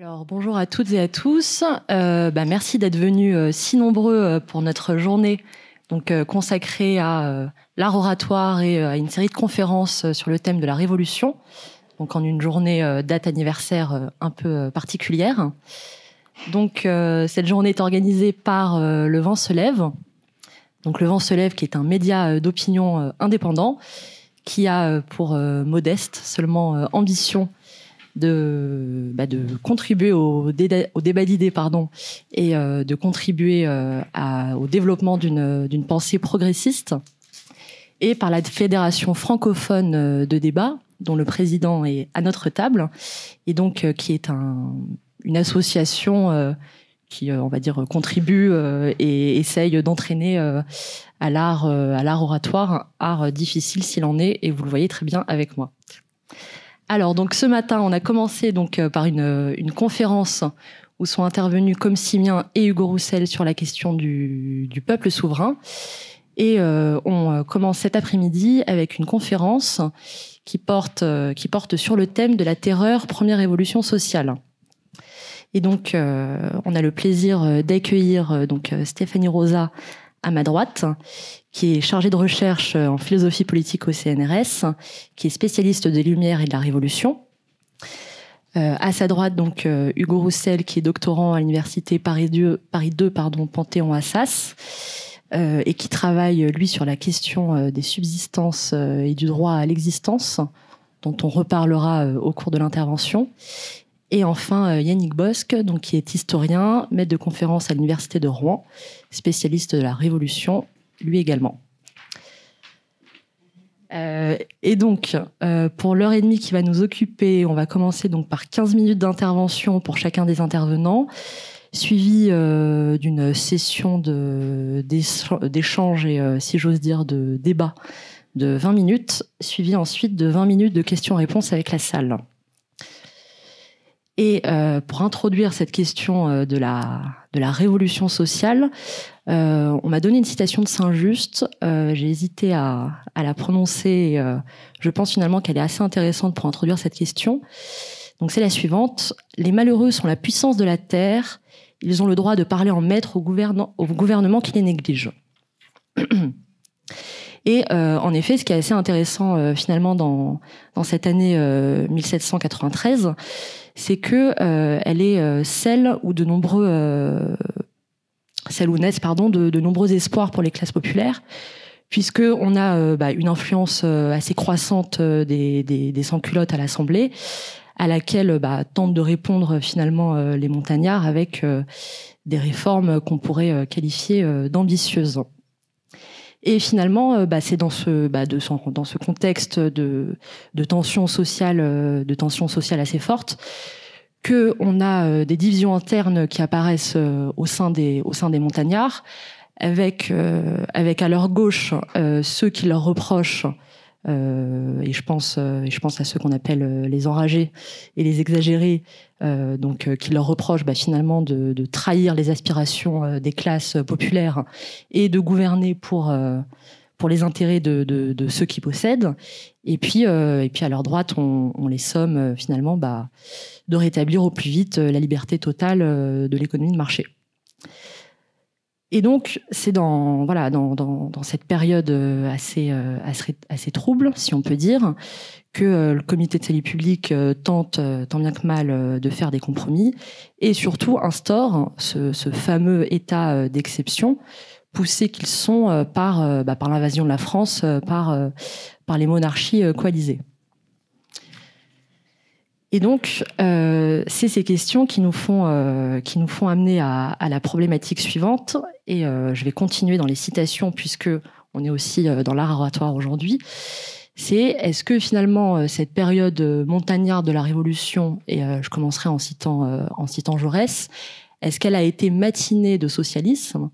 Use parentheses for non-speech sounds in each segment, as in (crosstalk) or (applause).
Alors bonjour à toutes et à tous. Euh, bah, merci d'être venus euh, si nombreux euh, pour notre journée donc consacrée à l'art oratoire et à une série de conférences sur le thème de la Révolution. Donc en une journée date anniversaire un peu particulière. Donc cette journée est organisée par Le Vent se lève. Donc Le Vent se lève qui est un média d'opinion indépendant qui a pour modeste seulement ambition de, bah, de contribuer au, au débat d'idées pardon, et euh, de contribuer euh, au développement d'une pensée progressiste, et par la Fédération francophone euh, de débat, dont le président est à notre table, et donc qui est un, une association qui, on va dire, contribue et essaye d'entraîner à l'art à l'art oratoire, art difficile s'il en est, et vous le voyez très bien avec moi. Alors donc ce matin, on a commencé donc euh, par une, euh, une conférence où sont intervenus comme Simien et Hugo Roussel sur la question du, peuple souverain. Et euh, on commence cet après-midi avec une conférence qui porte, qui porte sur le thème de la terreur, première révolution sociale. Et donc, on a le plaisir d'accueillir donc Stéphanie Rosa à ma droite, qui est chargée de recherche en philosophie politique au CNRS, qui est spécialiste des Lumières et de la Révolution. Euh, à sa droite, donc euh, Hugo Roussel, qui est doctorant à l'université Paris 2, Paris 2 pardon, Panthéon-Assas, euh, et qui travaille lui sur la question des subsistances et du droit à l'existence, dont on reparlera au cours de l'intervention. Et enfin, euh, Yannick Bosque, donc, qui est historien, maître de conférence à l'Université de Rouen, spécialiste de la Révolution, lui également. Euh, et donc, euh, pour l'heure et demie qui va nous occuper, on va commencer donc par 15 minutes d'intervention pour chacun des intervenants, suivi d'une session d'échange et, si j'ose dire, de débat de 20 minutes, suivi ensuite de 20 minutes de questions-réponses avec la salle. Et euh, pour introduire cette question euh, de la de la révolution sociale, euh, on m'a donné une citation de Saint-Just. J'ai hésité à, à, la prononcer. Je pense finalement qu'elle est assez intéressante pour introduire cette question. Donc c'est la suivante les malheureux sont la puissance de la terre. Ils ont le droit de parler en maître au, au gouvernement qui les néglige. (clears throat) Et euh, en effet, ce qui est assez intéressant euh, finalement dans, dans cette année euh, 1793, c'est que euh, elle est euh, celle où de nombreux euh, celle où naissent pardon de, de, nombreux espoirs pour les classes populaires puisque on a bah, une influence assez croissante des, des, des sans-culottes à l'Assemblée, à laquelle bah, tentent de répondre finalement les montagnards avec des réformes qu'on pourrait qualifier d'ambitieuses. Et finalement, bah, c'est dans ce, bah, de dans ce contexte de, de tension sociale, de tension sociale assez forte, que on a euh, des divisions internes qui apparaissent euh, au sein des au sein des montagnards, avec euh, avec à leur gauche ceux qui leur reprochent euh, et je pense, euh, et je pense à ceux qu'on appelle euh, les enragés et les exagérés, donc qui leur reprochent bah, finalement de, trahir les aspirations des classes populaires et de gouverner pour pour les intérêts de, ceux qui possèdent. Et puis, et puis à leur droite, on, on les somme finalement bah, de rétablir au plus vite la liberté totale de l'économie de marché. Et donc, c'est dans, voilà, dans, dans, cette période euh, assez, euh, assez, assez, trouble, si on peut dire, que euh, le comité de salut public tente, tant bien que mal, de faire des compromis et surtout instaure ce, ce fameux état d'exception poussé qu'ils sont par, bah, par l'invasion de la France, par, par les monarchies coalisées. Et donc, euh, c'est ces questions qui nous font, euh, qui nous font amener à, à, la problématique suivante. Et euh, je vais continuer dans les citations puisque on est aussi euh, dans l'art oratoire aujourd'hui. C'est est-ce que finalement euh, cette période montagnarde de la Révolution, et euh, je commencerai en citant, en citant Jaurès, est-ce qu'elle a été matinée de socialisme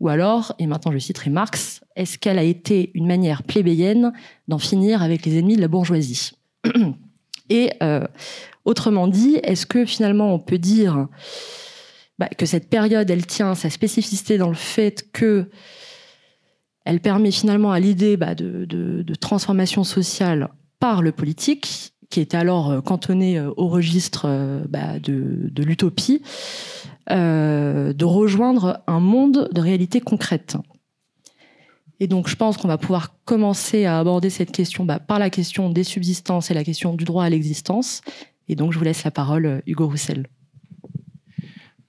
ou alors, et maintenant je citerai Marx, est-ce qu'elle a été une manière plébéienne d'en finir avec les ennemis de la bourgeoisie? (clears throat) Et euh, autrement dit, est-ce que finalement on peut dire bah, que cette période, elle tient sa spécificité dans le fait que elle permet finalement à l'idée bah, de, transformation sociale par le politique, qui était alors cantonné au registre bah, de l'utopie, de rejoindre un monde de réalité concrète? Et donc, je pense qu'on va pouvoir commencer à aborder cette question bah, par la question des subsistances et la question du droit à l'existence. Et donc, je vous laisse la parole, Hugo Roussel.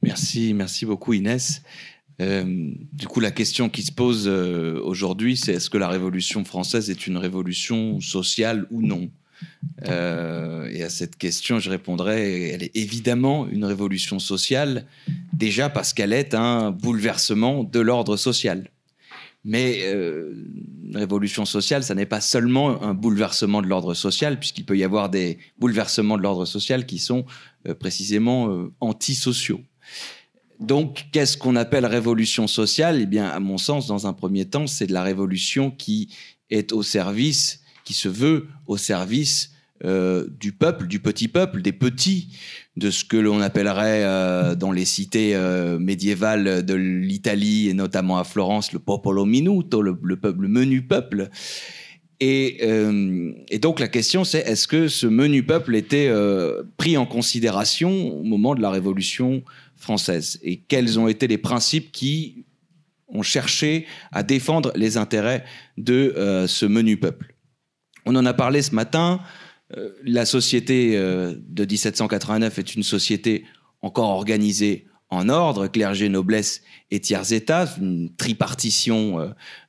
Merci, merci beaucoup, Inès. Euh, du coup, la question qui se pose euh, aujourd'hui, c'est est-ce que la Révolution française est une révolution sociale ou non? Euh, Et à cette question, je répondrai, elle est évidemment une révolution sociale, déjà parce qu'elle est un bouleversement de l'ordre social. Mais euh, révolution sociale, ça n'est pas seulement un bouleversement de l'ordre social, puisqu'il peut y avoir des bouleversements de l'ordre social qui sont euh, précisément euh, antisociaux. Donc, qu'est-ce qu'on appelle révolution sociale? Eh bien, à mon sens, dans un premier temps, c'est de la révolution qui est au service, qui se veut au service euh, du peuple, du petit peuple, des petits, de ce que l'on appellerait euh, dans les cités euh, médiévales de l'Italie et notamment à Florence le popolo minuto, le, peuple, le menu peuple. Et, et, donc la question c'est est-ce que ce menu peuple était pris en considération au moment de la Révolution française? Et quels ont été les principes qui ont cherché à défendre les intérêts de ce menu peuple? On en a parlé ce matin. Euh, la société euh, de 1789 est une société encore organisée en ordre, clergé, noblesse et tiers état, une tripartition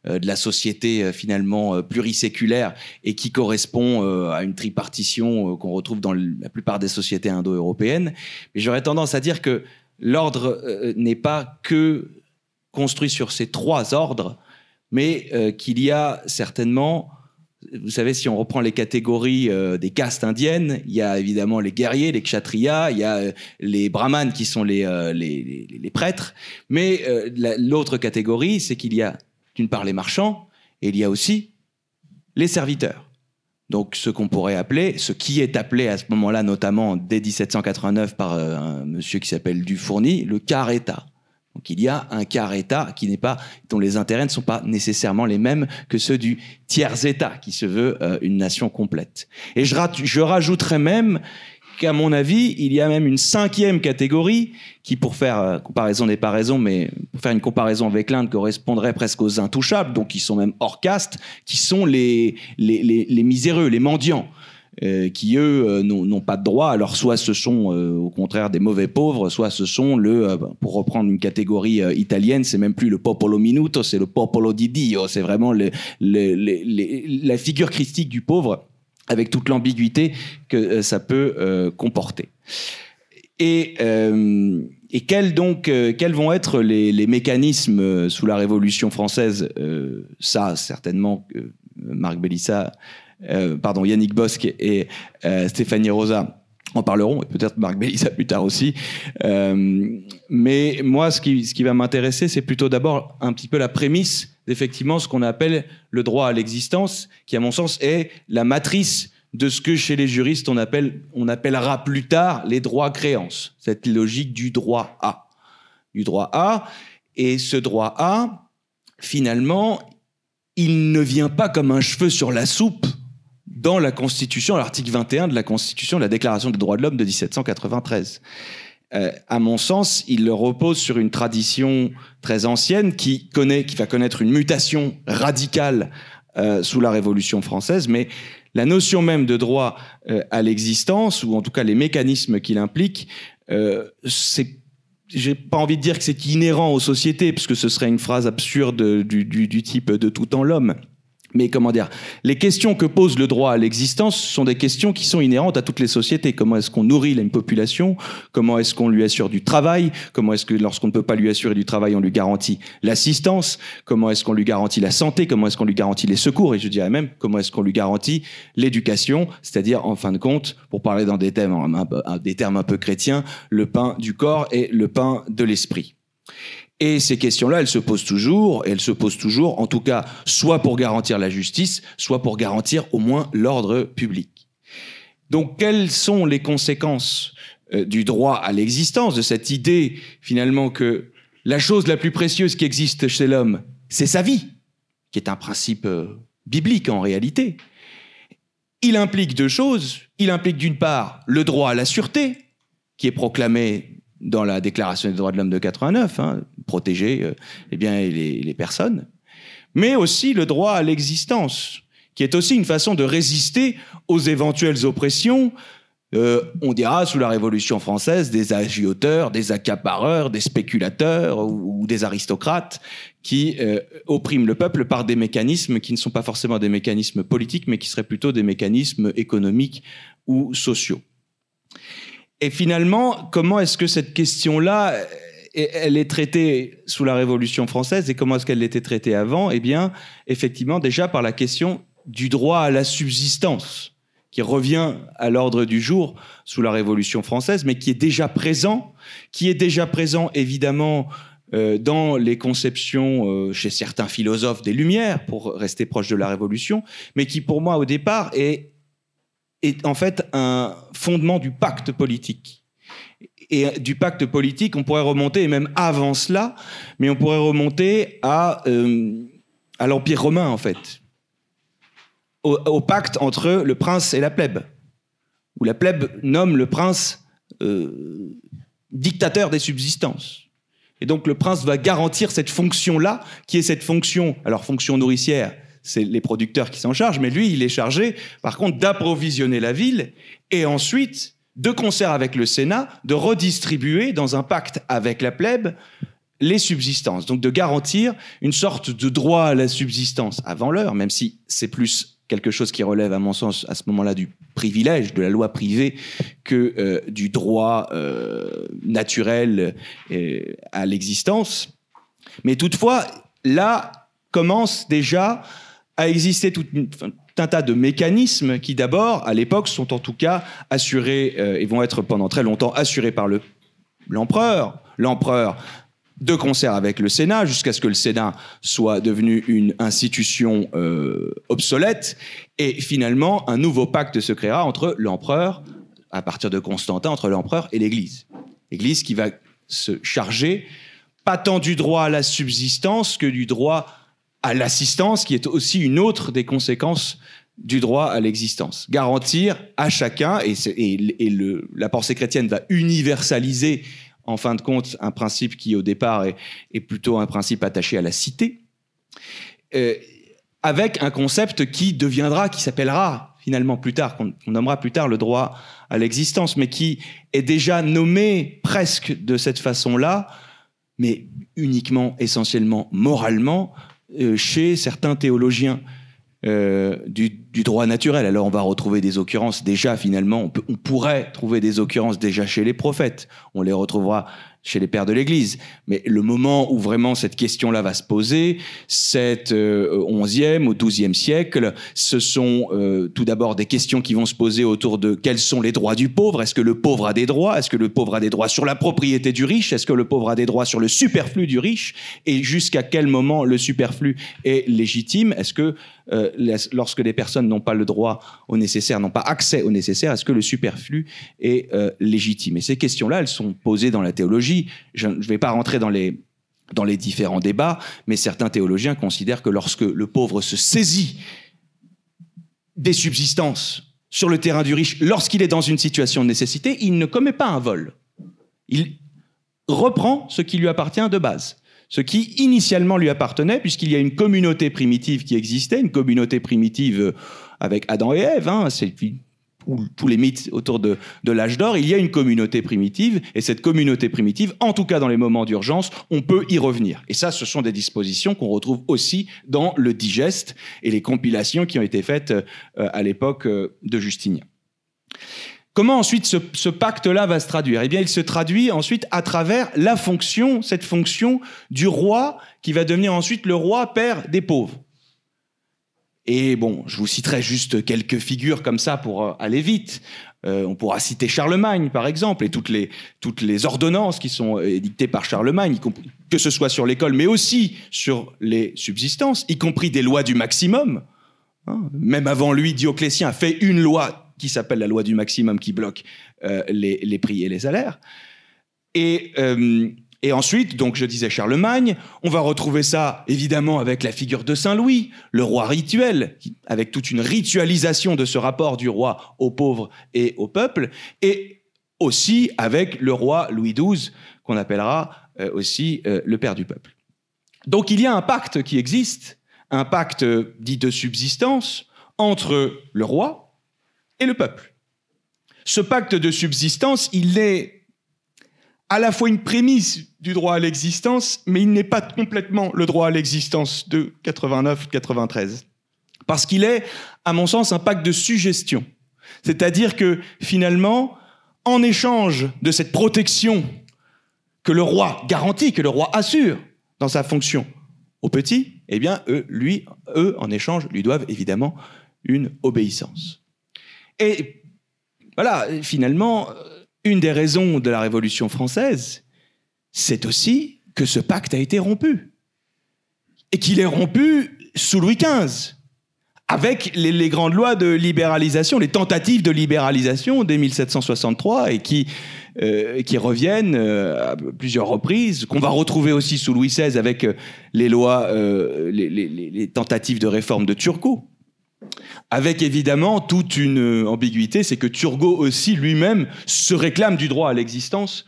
euh, de la société finalement pluriséculaire et qui correspond à une tripartition qu'on retrouve dans la plupart des sociétés indo-européennes. Mais j'aurais tendance à dire que l'ordre n'est pas que construit sur ces trois ordres, mais qu'il y a certainement vous savez, si on reprend les catégories euh, des castes indiennes, il y a évidemment les guerriers, les kshatriyas, il y a euh, les brahmanes qui sont les, euh, prêtres, mais l'autre catégorie, c'est qu'il y a d'une part les marchands, et il y a aussi les serviteurs. Donc ce qu'on pourrait appeler, ce qui est appelé à ce moment-là, notamment dès 1789 par un monsieur qui s'appelle Dufourny, le État. Donc il y a un quart État qui n'est pas, dont les intérêts ne sont pas nécessairement les mêmes que ceux du tiers État, qui se veut euh, une nation complète. Et je, rajouterais même qu'à mon avis, il y a même une cinquième catégorie qui, pour faire euh, comparaison des paraisons, mais pour faire une comparaison avec l'Inde, correspondrait presque aux intouchables, donc qui sont même hors caste, qui sont les, les, les, les miséreux, les mendiants. Euh, qui eux euh, n'ont pas de droit. Alors soit ce sont euh, au contraire des mauvais pauvres, soit ce sont le, pour reprendre une catégorie italienne, c'est même plus le popolo minuto, c'est le popolo di Dio. C'est vraiment la figure christique du pauvre avec toute l'ambiguïté que ça peut comporter. Et, et quels donc, quels vont être les, les, mécanismes sous la Révolution française? Ça, certainement, Marc Bellissa euh, pardon, Yannick Bosque et euh, Stéphanie Rosa en parleront, et peut-être Marc Bélissa plus tard aussi. Euh, mais moi, ce qui, va m'intéresser, c'est plutôt d'abord un petit peu la prémisse d'effectivement ce qu'on appelle le droit à l'existence, qui à mon sens est la matrice de ce que chez les juristes on, on appellera plus tard les droits créances, cette logique du droit à. Du droit à, et ce droit à, finalement, il ne vient pas comme un cheveu sur la soupe dans la Constitution, l'article 21 de la Constitution, la Déclaration des droits de l'homme de 1793. Euh, à mon sens, il repose sur une tradition très ancienne qui connaît, qui va connaître une mutation radicale euh, sous la Révolution française, mais la notion même de droit euh, à l'existence, ou en tout cas les mécanismes qu'il implique, euh, c'est j'ai pas envie de dire que c'est inhérent aux sociétés, puisque ce serait une phrase absurde du, du, du type de tout en l'homme. Mais comment dire Les questions que pose le droit à l'existence sont des questions qui sont inhérentes à toutes les sociétés. Comment est-ce qu'on nourrit une population? Comment est-ce qu'on lui assure du travail? Comment est-ce que lorsqu'on ne peut pas lui assurer du travail, on lui garantit l'assistance? Comment est-ce qu'on lui garantit la santé? Comment est-ce qu'on lui garantit les secours? Et je dirais même comment est-ce qu'on lui garantit l'éducation? C'est-à-dire, en fin de compte, pour parler dans des des termes un peu chrétiens, le pain du corps et le pain de l'esprit. Et ces questions-là, elles se posent toujours, et elles se posent toujours, en tout cas, soit pour garantir la justice, soit pour garantir au moins l'ordre public. Donc, quelles sont les conséquences euh, du droit à l'existence, de cette idée, finalement, que la chose la plus précieuse qui existe chez l'homme, c'est sa vie, qui est un principe euh, biblique en réalité? il implique deux choses. Il implique d'une part le droit à la sûreté, qui est proclamé dans la Déclaration des droits de l'homme de 89, hein, protéger euh, eh bien, les, personnes, mais aussi le droit à l'existence, qui est aussi une façon de résister aux éventuelles oppressions, euh, on dira sous la Révolution française des agioteurs, des accapareurs, des spéculateurs ou, des aristocrates qui euh, oppriment le peuple par des mécanismes qui ne sont pas forcément des mécanismes politiques, mais qui seraient plutôt des mécanismes économiques ou sociaux. Et finalement, comment est-ce que cette question-là, euh, elle est traitée sous la Révolution française et comment est-ce qu'elle était traitée avant? Eh bien, effectivement, déjà par la question du droit à la subsistance qui revient à l'ordre du jour sous la Révolution française, mais qui est déjà présent, qui est déjà présent évidemment euh, dans les conceptions euh, chez certains philosophes des Lumières, pour rester proche de la Révolution, mais qui pour moi au départ est, est en fait un fondement du pacte politique. Et du pacte politique, on pourrait remonter, et même avant cela, mais on pourrait remonter à, euh, l'Empire romain en fait au, pacte entre le prince et la plèbe, où la plèbe nomme le prince euh, dictateur des subsistances. Et donc le prince va garantir cette fonction-là, qui est cette fonction, alors fonction nourricière, c'est les producteurs qui s'en chargent, mais lui, il est chargé, par contre, d'approvisionner la ville et ensuite, de concert avec le Sénat, de redistribuer dans un pacte avec la plèbe les subsistances. Donc de garantir une sorte de droit à la subsistance avant l'heure, même si c'est plus quelque chose qui relève, à mon sens, à ce moment-là, du privilège de la loi privée que euh, du droit euh, naturel euh, à l'existence. Mais toutefois, là commence déjà à exister tout un tas de mécanismes qui, d'abord, à l'époque, sont en tout cas assurés et vont être pendant très longtemps assurés par l'empereur. L'empereur de concert avec le Sénat, jusqu'à ce que le Sénat soit devenu une institution euh, obsolète. Et finalement, un nouveau pacte se créera entre l'empereur, à partir de Constantin, entre l'empereur et l'Église. L'Église qui va se charger, pas tant du droit à la subsistance que du droit à l'assistance, qui est aussi une autre des conséquences du droit à l'existence. Garantir à chacun, et, la pensée chrétienne va universaliser en fin de compte, un principe qui, au départ, est, plutôt un principe attaché à la cité, euh, avec un concept qui deviendra, qui s'appellera finalement plus tard, qu'on nommera plus tard le droit à l'existence, mais qui est déjà nommé presque de cette façon-là, mais uniquement, essentiellement, moralement, chez certains théologiens. Euh, du, droit naturel. Alors on va retrouver des occurrences déjà finalement, on, pourrait trouver des occurrences déjà chez les prophètes, on les retrouvera chez les pères de l'Église. Mais le moment où vraiment cette question-là va se poser, c'est euh, au XIe, au XIIe siècle. Ce sont euh, tout d'abord des questions qui vont se poser autour de quels sont les droits du pauvre. Est-ce que le pauvre a des droits? Est-ce que le pauvre a des droits sur la propriété du riche? Est-ce que le pauvre a des droits sur le superflu du riche? Et jusqu'à quel moment le superflu est légitime? Est-ce que euh, lorsque les personnes n'ont pas le droit au nécessaire, n'ont pas accès au nécessaire, est-ce que le superflu est légitime? Et ces questions-là, elles sont posées dans la théologie je ne vais pas rentrer dans les, différents débats, mais certains théologiens considèrent que lorsque le pauvre se saisit des subsistances sur le terrain du riche, lorsqu'il est dans une situation de nécessité, il ne commet pas un vol. Il reprend ce qui lui appartient de base ce qui initialement lui appartenait, puisqu'il y a une communauté primitive qui existait, une communauté primitive avec Adam et Ève, hein, ou tous les mythes autour de, l'âge d'or, il y a une communauté primitive, et cette communauté primitive, en tout cas dans les moments d'urgence, on peut y revenir. Et ça, ce sont des dispositions qu'on retrouve aussi dans le digeste et les compilations qui ont été faites euh, à l'époque euh, de Justinien. Comment ensuite ce, ce pacte-là va se traduire? Eh bien, il se traduit ensuite à travers la fonction, cette fonction du roi qui va devenir ensuite le roi père des pauvres. Et bon, je vous citerai juste quelques figures comme ça pour euh, aller vite. Euh, on pourra citer Charlemagne, par exemple, et toutes les, toutes les ordonnances qui sont euh, édictées par Charlemagne, que ce soit sur l'école, mais aussi sur les subsistances, y compris des lois du maximum. Hein. Même avant lui, Dioclétien a fait une loi qui s'appelle la loi du maximum qui bloque les, les, prix et les salaires. Et Et ensuite, donc je disais Charlemagne, on va retrouver ça évidemment avec la figure de Saint Louis, le roi rituel, avec toute une ritualisation de ce rapport du roi aux pauvres et au peuple, et aussi avec le roi Louis XII, qu'on appellera euh, aussi euh, le père du peuple. Donc il y a un pacte qui existe, un pacte dit de subsistance entre le roi et le peuple. Ce pacte de subsistance, il est à la fois une prémisse du droit à l'existence, mais il n'est pas complètement le droit à l'existence de 89-93. Parce qu'il est, à mon sens, un pacte de suggestion. C'est-à-dire que finalement, en échange de cette protection que le roi garantit, que le roi assure dans sa fonction aux petits, eh bien, eux, eux, en échange, lui doivent évidemment une obéissance. Et voilà, finalement, une des raisons de la Révolution française, c'est aussi que ce pacte a été rompu. Et qu'il est rompu sous Louis XV, avec les, grandes lois de libéralisation, les tentatives de libéralisation dès 1763, et qui, euh, qui reviennent euh, à plusieurs reprises, qu'on va retrouver aussi sous Louis XVI avec euh, les lois, les, les, tentatives de réforme de Turgot avec évidemment toute une ambiguïté, c'est que Turgot aussi lui-même se réclame du droit à l'existence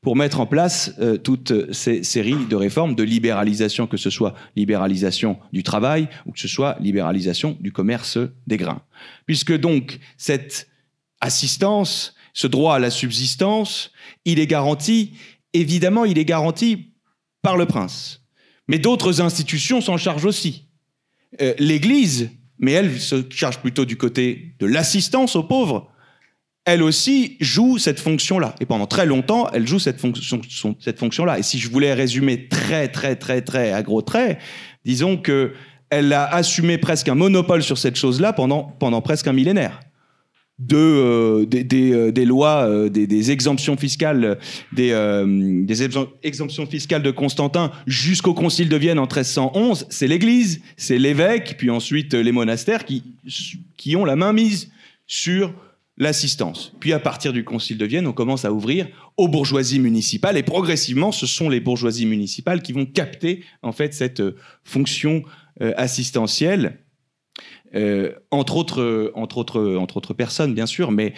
pour mettre en place euh, toutes ces séries de réformes, de libéralisation, que ce soit libéralisation du travail ou que ce soit libéralisation du commerce des grains. Puisque donc cette assistance, ce droit à la subsistance, il est garanti, évidemment, il est garanti par le prince. Mais d'autres institutions s'en chargent aussi. Euh, L'Église mais elle se charge plutôt du côté de l'assistance aux pauvres. Elle aussi joue cette fonction-là. Et pendant très longtemps, elle joue cette, fonction, cette fonction-là. Et si je voulais résumer très, très, très, très à gros traits, disons que elle a assumé presque un monopole sur cette chose-là pendant, pendant presque un millénaire euh, des, euh, des, lois, euh, des, exemptions fiscales, des exemptions fiscales de Constantin jusqu'au Concile de Vienne en 1311, c'est l'Église, c'est l'évêque, puis ensuite les monastères qui, qui ont la main mise sur l'assistance. Puis à partir du Concile de Vienne, on commence à ouvrir aux bourgeoisies municipales. Et progressivement, ce sont les bourgeoisies municipales qui vont capter en fait cette fonction assistentielle euh, entre, autres, entre, autres, entre autres personnes, bien sûr, mais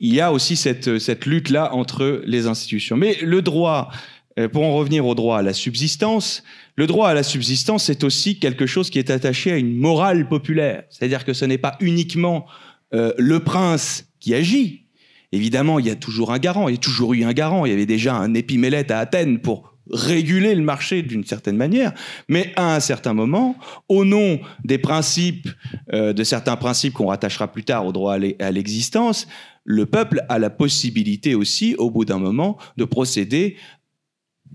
il y a aussi cette, cette lutte-là entre les institutions. Mais le droit, euh, pour en revenir au droit à la subsistance, le droit à la subsistance est aussi quelque chose qui est attaché à une morale populaire. C'est-à-dire que ce n'est pas uniquement euh, le prince qui agit. Évidemment, il y a toujours un garant, il y a toujours eu un garant. Il y avait déjà un épimélète à Athènes pour réguler le marché d'une certaine manière, mais à un certain moment, au nom des principes, euh, de certains principes qu'on rattachera plus tard au droit à l'existence, le peuple a la possibilité aussi, au bout d'un moment, de procéder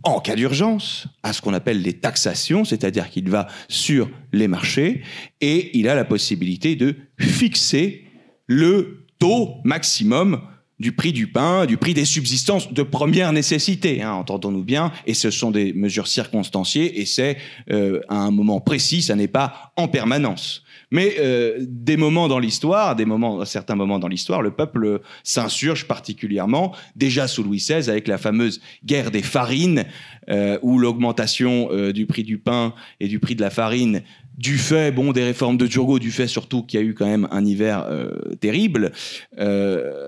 en cas d'urgence, à ce qu'on appelle les taxations, c'est-à-dire qu'il va sur les marchés et il a la possibilité de fixer le taux maximum du prix du pain, du prix des subsistances de première nécessité, hein, entendons-nous bien, et ce sont des mesures circonstanciées, et c'est euh, à un moment précis, ça n'est pas en permanence. Mais euh, des moments dans l'histoire, des moments, certains moments dans l'histoire, le peuple s'insurge particulièrement, déjà sous Louis XVI, avec la fameuse guerre des farines, euh, où l'augmentation euh, du prix du pain et du prix de la farine du fait bon des réformes de Turgot, du fait surtout qu'il y a eu quand même un hiver euh, terrible,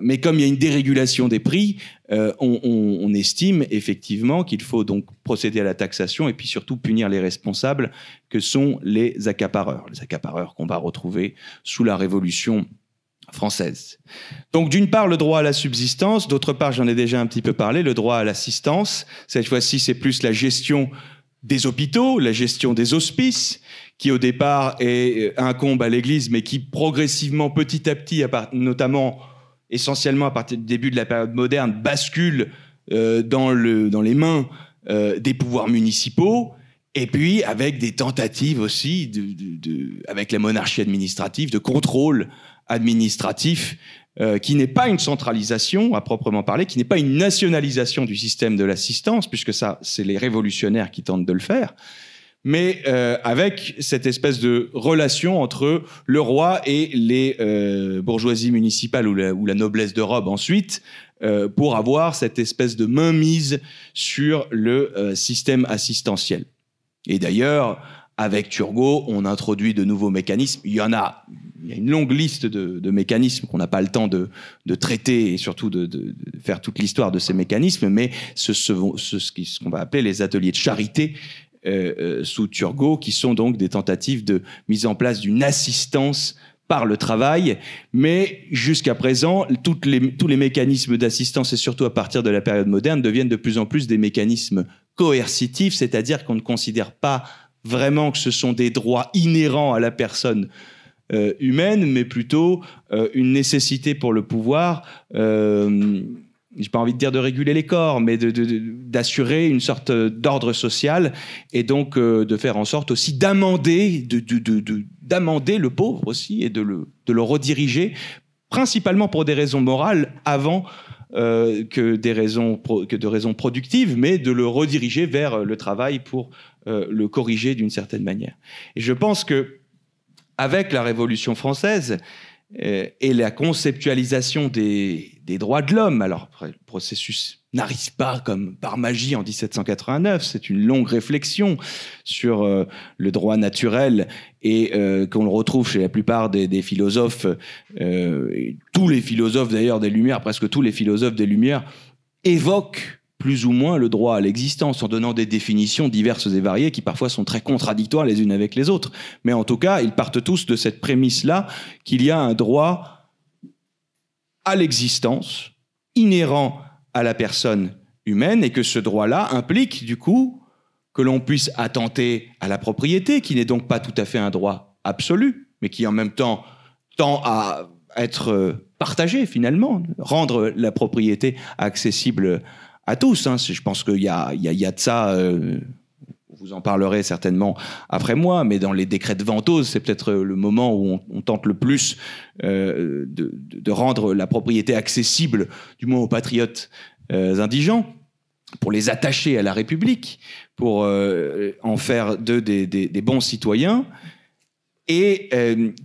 mais comme il y a une dérégulation des prix, euh, on, on, on, estime effectivement qu'il faut donc procéder à la taxation et puis surtout punir les responsables que sont les accapareurs, les accapareurs qu'on va retrouver sous la Révolution française. Donc d'une part le droit à la subsistance, d'autre part j'en ai déjà un petit peu parlé, le droit à l'assistance. Cette fois-ci c'est plus la gestion des hôpitaux, la gestion des hospices, qui au départ est, euh, incombe à l'Église, mais qui progressivement, petit à petit, notamment essentiellement à partir du début de la période moderne, bascule euh, dans, le, dans les mains euh, des pouvoirs municipaux, et puis avec des tentatives aussi, de, avec la monarchie administrative, de contrôle administratif euh, qui n'est pas une centralisation à proprement parler, qui n'est pas une nationalisation du système de l'assistance, puisque ça, c'est les révolutionnaires qui tentent de le faire, mais euh, avec cette espèce de relation entre le roi et les euh, bourgeoisies municipales ou la, noblesse de robe ensuite, euh, pour avoir cette espèce de mainmise sur le système assistentiel. Et d'ailleurs, avec Turgot, on introduit de nouveaux mécanismes. Il y en a, il y a une longue liste de, mécanismes qu'on n'a pas le temps de, traiter et surtout de, faire toute l'histoire de ces mécanismes, mais ce qu'on va appeler les ateliers de charité euh, euh, sous Turgot, qui sont donc des tentatives de mise en place d'une assistance par le travail, mais jusqu'à présent, toutes les, tous les mécanismes d'assistance, et surtout à partir de la période moderne, deviennent de plus en plus des mécanismes coercitifs, c'est-à-dire qu'on ne considère pas vraiment que ce sont des droits inhérents à la personne euh, humaine, mais plutôt une nécessité pour le pouvoir j'ai pas envie de dire de réguler les corps, mais d'assurer une sorte d'ordre social et donc euh, de faire en sorte aussi d'amender, d'amender le pauvre aussi et de le, de le rediriger, principalement pour des raisons morales avant euh, que des raisons que de raisons productives, mais de le rediriger vers le travail pour euh, le corriger d'une certaine manière. Et je pense que avec la Révolution française, et la conceptualisation des, droits de l'homme. Alors, le processus n'arrive pas comme par magie en 1789, c'est une longue réflexion sur euh, le droit naturel et euh, qu'on le retrouve chez la plupart des philosophes, tous les philosophes d'ailleurs des Lumières, presque tous les philosophes des Lumières, évoquent plus ou moins le droit à l'existence en donnant des définitions diverses et variées qui parfois sont très contradictoires les unes avec les autres. Mais en tout cas, ils partent tous de cette prémisse-là qu'il y a un droit à l'existence inhérent à la personne humaine et que ce droit-là implique du coup que l'on puisse attenter à la propriété, qui n'est donc pas tout à fait un droit absolu, mais qui en même temps tend à être partagé finalement, rendre la propriété accessible à tous. Hein. Je pense qu'il y a, de ça. Euh, vous en parlerez certainement après moi, mais dans les décrets de Ventose, c'est peut-être le moment où on, tente le plus euh, de, rendre la propriété accessible, du moins aux patriotes euh, indigents, pour les attacher à la République, pour en faire d'eux des, bons citoyens. Et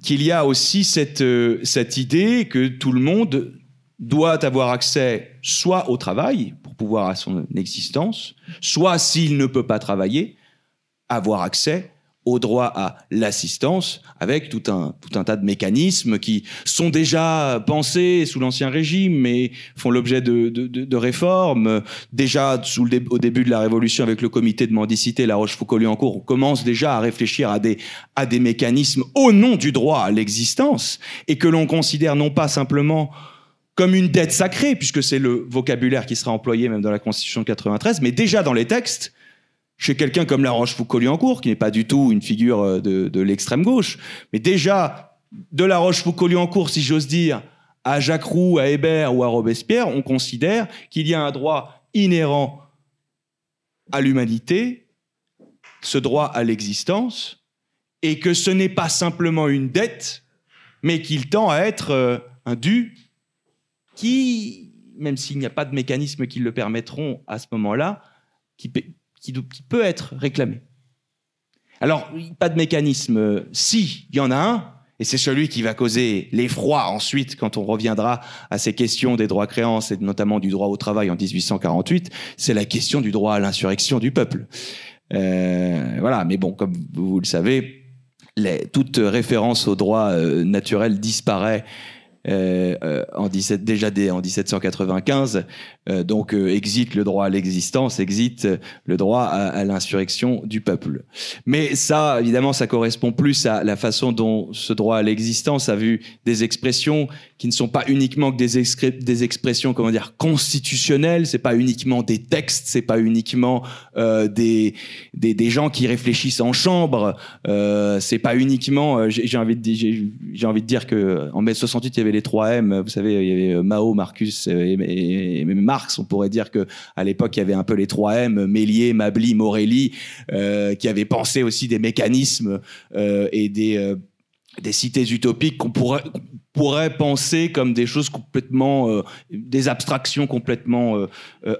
qu'il y a aussi cette idée que tout le monde doit avoir accès soit au travail, pouvoir à son existence, soit s'il ne peut pas travailler, avoir accès au droit à l'assistance avec tout un, tout un tas de mécanismes qui sont déjà pensés sous l'Ancien Régime mais font l'objet de, de, réformes. Déjà sous le au début de la Révolution avec le comité de mendicité La Rochefoucauld-Liancourt, on commence déjà à réfléchir à des, à des mécanismes au nom du droit à l'existence et que l'on considère non pas simplement comme une dette sacrée, puisque c'est le vocabulaire qui sera employé même dans la Constitution de 93, mais déjà dans les textes, chez quelqu'un comme La Rochefoucauld-Liancourt, qui n'est pas du tout une figure euh, de, l'extrême gauche, mais déjà de La Rochefoucauld-Liancourt, si j'ose dire, à Jacques Roux, à Hébert ou à Robespierre, on considère qu'il y a un droit inhérent à l'humanité, ce droit à l'existence, et que ce n'est pas simplement une dette, mais qu'il tend à être euh, un dû qui, même s'il n'y a pas de mécanisme qui le permettront à ce moment-là, qui, peut être réclamé. Alors, pas de mécanisme, si, il y en a un, et c'est celui qui va causer l'effroi ensuite quand on reviendra à ces questions des droits créances et notamment du droit au travail en 1848, c'est la question du droit à l'insurrection du peuple. Euh, voilà, mais bon, comme vous le savez, toute référence au droit euh, naturel disparaît euh, euh, en 17, déjà dès, en 1795. Euh, donc existe le droit à l'existence, existe le droit à, l'insurrection du peuple. Mais ça, évidemment, ça correspond plus à la façon dont ce droit à l'existence a vu des expressions qui ne sont pas uniquement que des, des expressions, comment dire, constitutionnelles. C'est pas uniquement des textes, c'est pas uniquement des, des, des gens qui réfléchissent en chambre. Euh, c'est pas uniquement. J'ai envie de j'ai envie de dire que en mai 68 il y avait les 3 M. Vous savez, il y avait euh, Mao, Marcus et, Marx. On pourrait dire que à l'époque, il y avait un peu les 3 M, Mélier, Mably, Morelli, euh, qui avaient pensé aussi des mécanismes euh, et des cités utopiques qu'on pourrait, penser comme des choses complètement, des abstractions complètement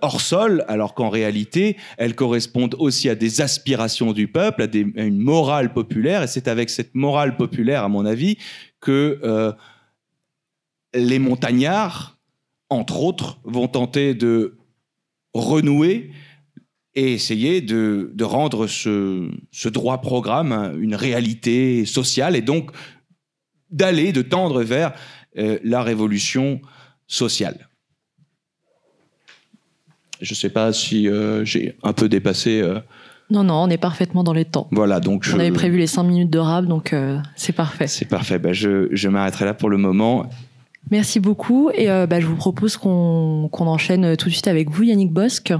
hors sol, alors qu'en réalité, elles correspondent aussi à des aspirations du peuple, à une morale populaire, et c'est avec cette morale populaire, à mon avis, que les montagnards entre autres, vont tenter de renouer et essayer de, rendre ce, droit programme une réalité sociale et donc d'aller, de tendre vers euh, la révolution sociale. Je ne sais pas si euh, j'ai un peu dépassé. Euh, non, non, on est parfaitement dans les temps. Voilà, donc On avait prévu les 5 minutes de rap, donc c'est parfait. C'est parfait. Ben, je, je m'arrêterai là pour le moment. Merci beaucoup. Et bah, je vous propose qu'on enchaîne tout de suite avec vous, Yannick Bosque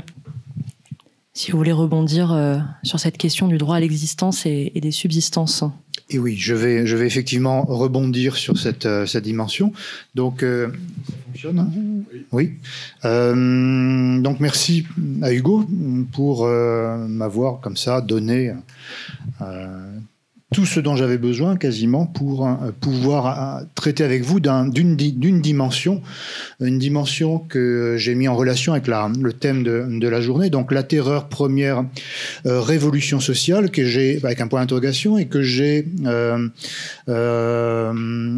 si vous voulez rebondir euh, sur cette question du droit à l'existence et, des subsistances. Et oui, je vais, je vais effectivement rebondir sur cette, euh, cette dimension. Donc, euh, ça fonctionne Oui. donc, merci à Hugo pour m'avoir comme ça donné tout ce dont j'avais besoin quasiment pour euh, pouvoir euh, traiter avec vous d'une dimension, une dimension que j'ai mis en relation avec le thème de, la journée, donc la terreur première euh, révolution sociale que j'ai avec un point d'interrogation et que j'ai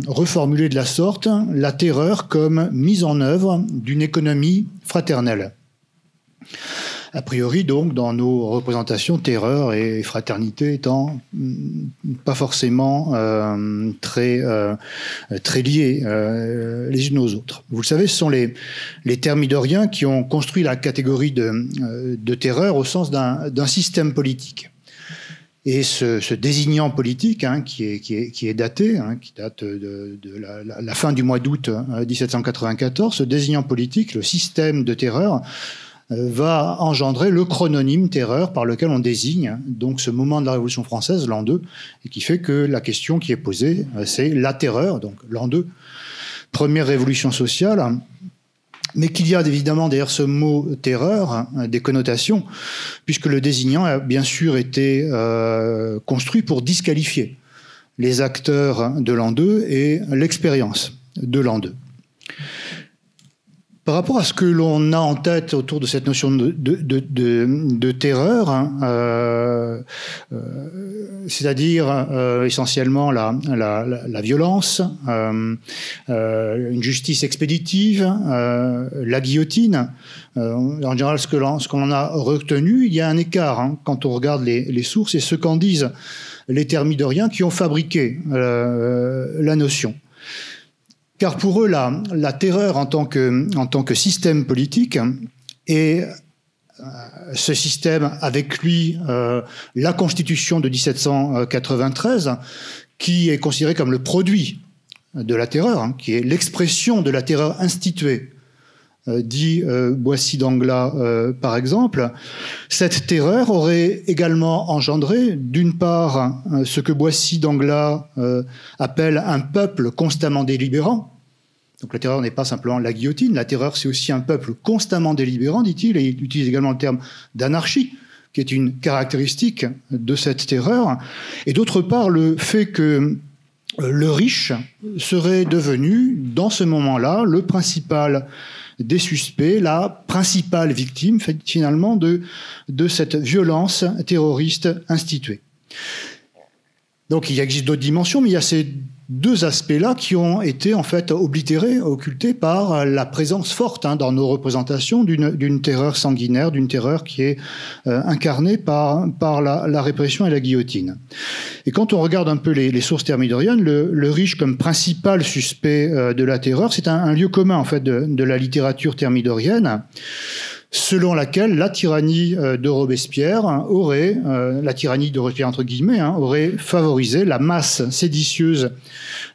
reformulé de la sorte, la terreur comme mise en œuvre d'une économie fraternelle. A priori, donc, dans nos représentations, terreur et fraternité étant mm, pas forcément euh, très, euh, très liées euh, les unes aux autres. Vous le savez, ce sont les, les thermidoriens qui ont construit la catégorie de, de terreur au sens d'un système politique. Et ce, désignant politique, hein, qui, est, qui, est, qui, est, daté, hein, qui date de, de la, la, fin du mois d'août 1794, ce désignant politique, le système de terreur, va engendrer le chrononyme terreur par lequel on désigne donc ce moment de la Révolution française, l'an 2, et qui fait que la question qui est posée, euh, c'est la terreur, donc l'an 2, première révolution sociale, mais qu'il y a évidemment derrière ce mot terreur hein, des connotations, puisque le désignant a bien sûr été euh, construit pour disqualifier les acteurs de l'an 2 et l'expérience de l'an 2. Par rapport à ce que l'on a en tête autour de cette notion de, de, de, de terreur, hein, euh, euh, c'est-à-dire euh, essentiellement la, la, la violence, une justice expéditive, la guillotine, en général ce que l'on a retenu, il y a un écart hein, quand on regarde les, les sources et ce qu'en disent les thermidoriens qui ont fabriqué la notion. Car pour eux, la, terreur en tant, que, système politique et euh, ce système avec lui euh, la Constitution de 1793, qui est considérée comme le produit de la terreur, hein, qui est l'expression de la terreur instituée, dit Boissy d'Anglas par exemple, cette terreur aurait également engendré, d'une part, ce que Boissy d'Anglas appelle un peuple constamment délibérant, donc la terreur n'est pas simplement la guillotine, la terreur c'est aussi un peuple constamment délibérant, dit-il, et il utilise également le terme d'anarchie, qui est une caractéristique de cette terreur. Et d'autre part, le fait que euh, le riche serait devenu, dans ce moment-là, le principal des suspects, la principale victime finalement de, de cette violence terroriste instituée. Donc il existe d'autres dimensions, mais il y a ces deux aspects-là qui ont été en fait oblitérés, occultés par la présence forte hein, dans nos représentations d'une terreur sanguinaire, d'une terreur qui est euh, incarnée par, par la, la, répression et la guillotine. Et quand on regarde un peu les, les sources thermidoriennes, le, le, riche comme principal suspect euh, de la terreur, c'est un, un, lieu commun en fait de, de la littérature thermidorienne selon laquelle la tyrannie euh, de Robespierre aurait, euh, la tyrannie de Robespierre entre guillemets, hein, aurait favorisé la masse séditieuse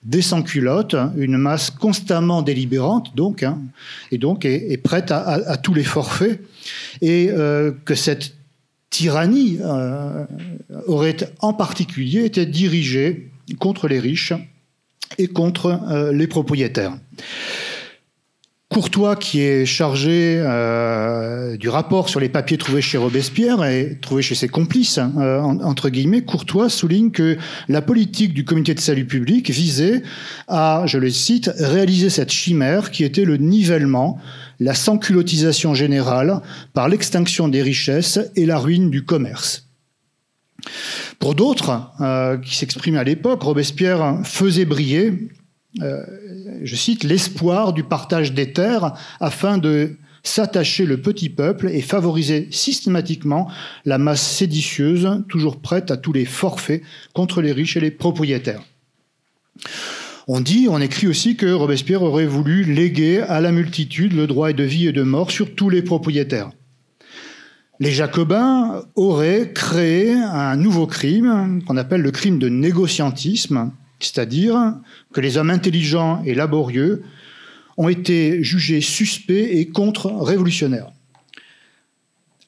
des sans-culottes, une masse constamment délibérante, donc, hein, et donc est, prête à, tous les forfaits, et euh, que cette tyrannie aurait en particulier été dirigée contre les riches et contre les propriétaires. Courtois, qui est chargé euh, du rapport sur les papiers trouvés chez Robespierre et trouvés chez ses complices, hein, euh, entre guillemets, Courtois souligne que la politique du comité de salut public visait à, je le cite, réaliser cette chimère qui était le nivellement, la sans-culottisation générale par l'extinction des richesses et la ruine du commerce. Pour d'autres, euh, qui s'exprimaient à l'époque, Robespierre faisait briller je cite, l'espoir du partage des terres afin de s'attacher le petit peuple et favoriser systématiquement la masse séditieuse, toujours prête à tous les forfaits contre les riches et les propriétaires. On dit, on écrit aussi que Robespierre aurait voulu léguer à la multitude le droit de vie et de mort sur tous les propriétaires. Les Jacobins auraient créé un nouveau crime qu'on appelle le crime de négociantisme, c'est-à-dire que les hommes intelligents et laborieux ont été jugés suspects et contre-révolutionnaires.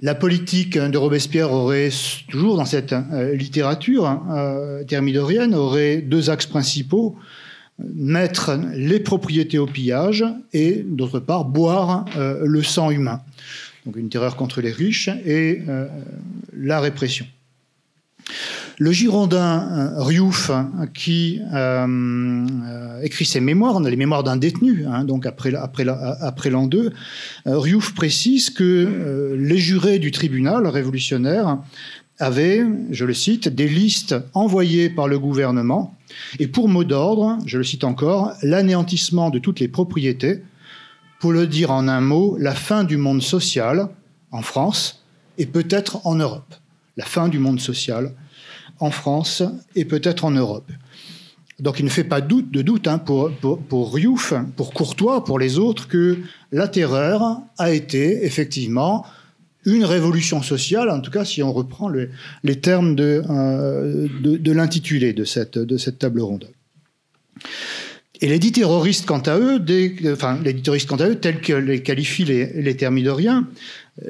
La politique de Robespierre aurait, toujours dans cette euh, littérature euh, thermidorienne, aurait deux axes principaux. Mettre les propriétés au pillage et, d'autre part, boire euh, le sang humain. Donc une terreur contre les riches et la répression. Le Girondin euh, Riouf, qui euh, euh, écrit ses mémoires, on a les mémoires d'un détenu, hein, donc après l'an 2, Riouf précise que les jurés du tribunal révolutionnaire avaient, je le cite, des listes envoyées par le gouvernement, et pour mot d'ordre, je le cite encore, l'anéantissement de toutes les propriétés, pour le dire en un mot, la fin du monde social en France et peut-être en Europe. La fin du monde social en France et peut-être en Europe. Donc il ne fait pas doute, de doute hein, pour, pour, Riouf, pour Courtois, pour les autres, que la terreur a été effectivement une révolution sociale, en tout cas si on reprend les termes euh, de, de, l'intitulé de cette, de table ronde. Et les dix terroristes, quant à eux, enfin, les terroristes, quant à eux, tels que les qualifient les, les thermidoriens,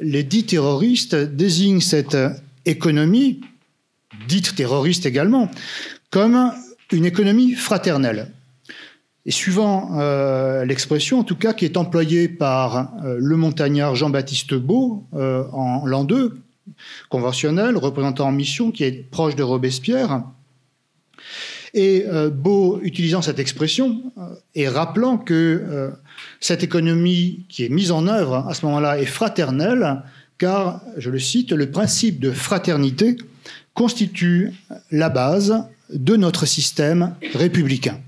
les dix terroristes désignent cette économie dite terroriste également, comme une économie fraternelle. Et suivant euh, l'expression, en tout cas, qui est employée par euh, le montagnard Jean-Baptiste Beau euh, en l'an 2, conventionnel, représentant en mission, qui est proche de Robespierre, et Beau, utilisant cette expression et rappelant que cette économie qui est mise en œuvre à ce moment-là est fraternelle, car, je le cite, le principe de fraternité constitue la base de notre système républicain.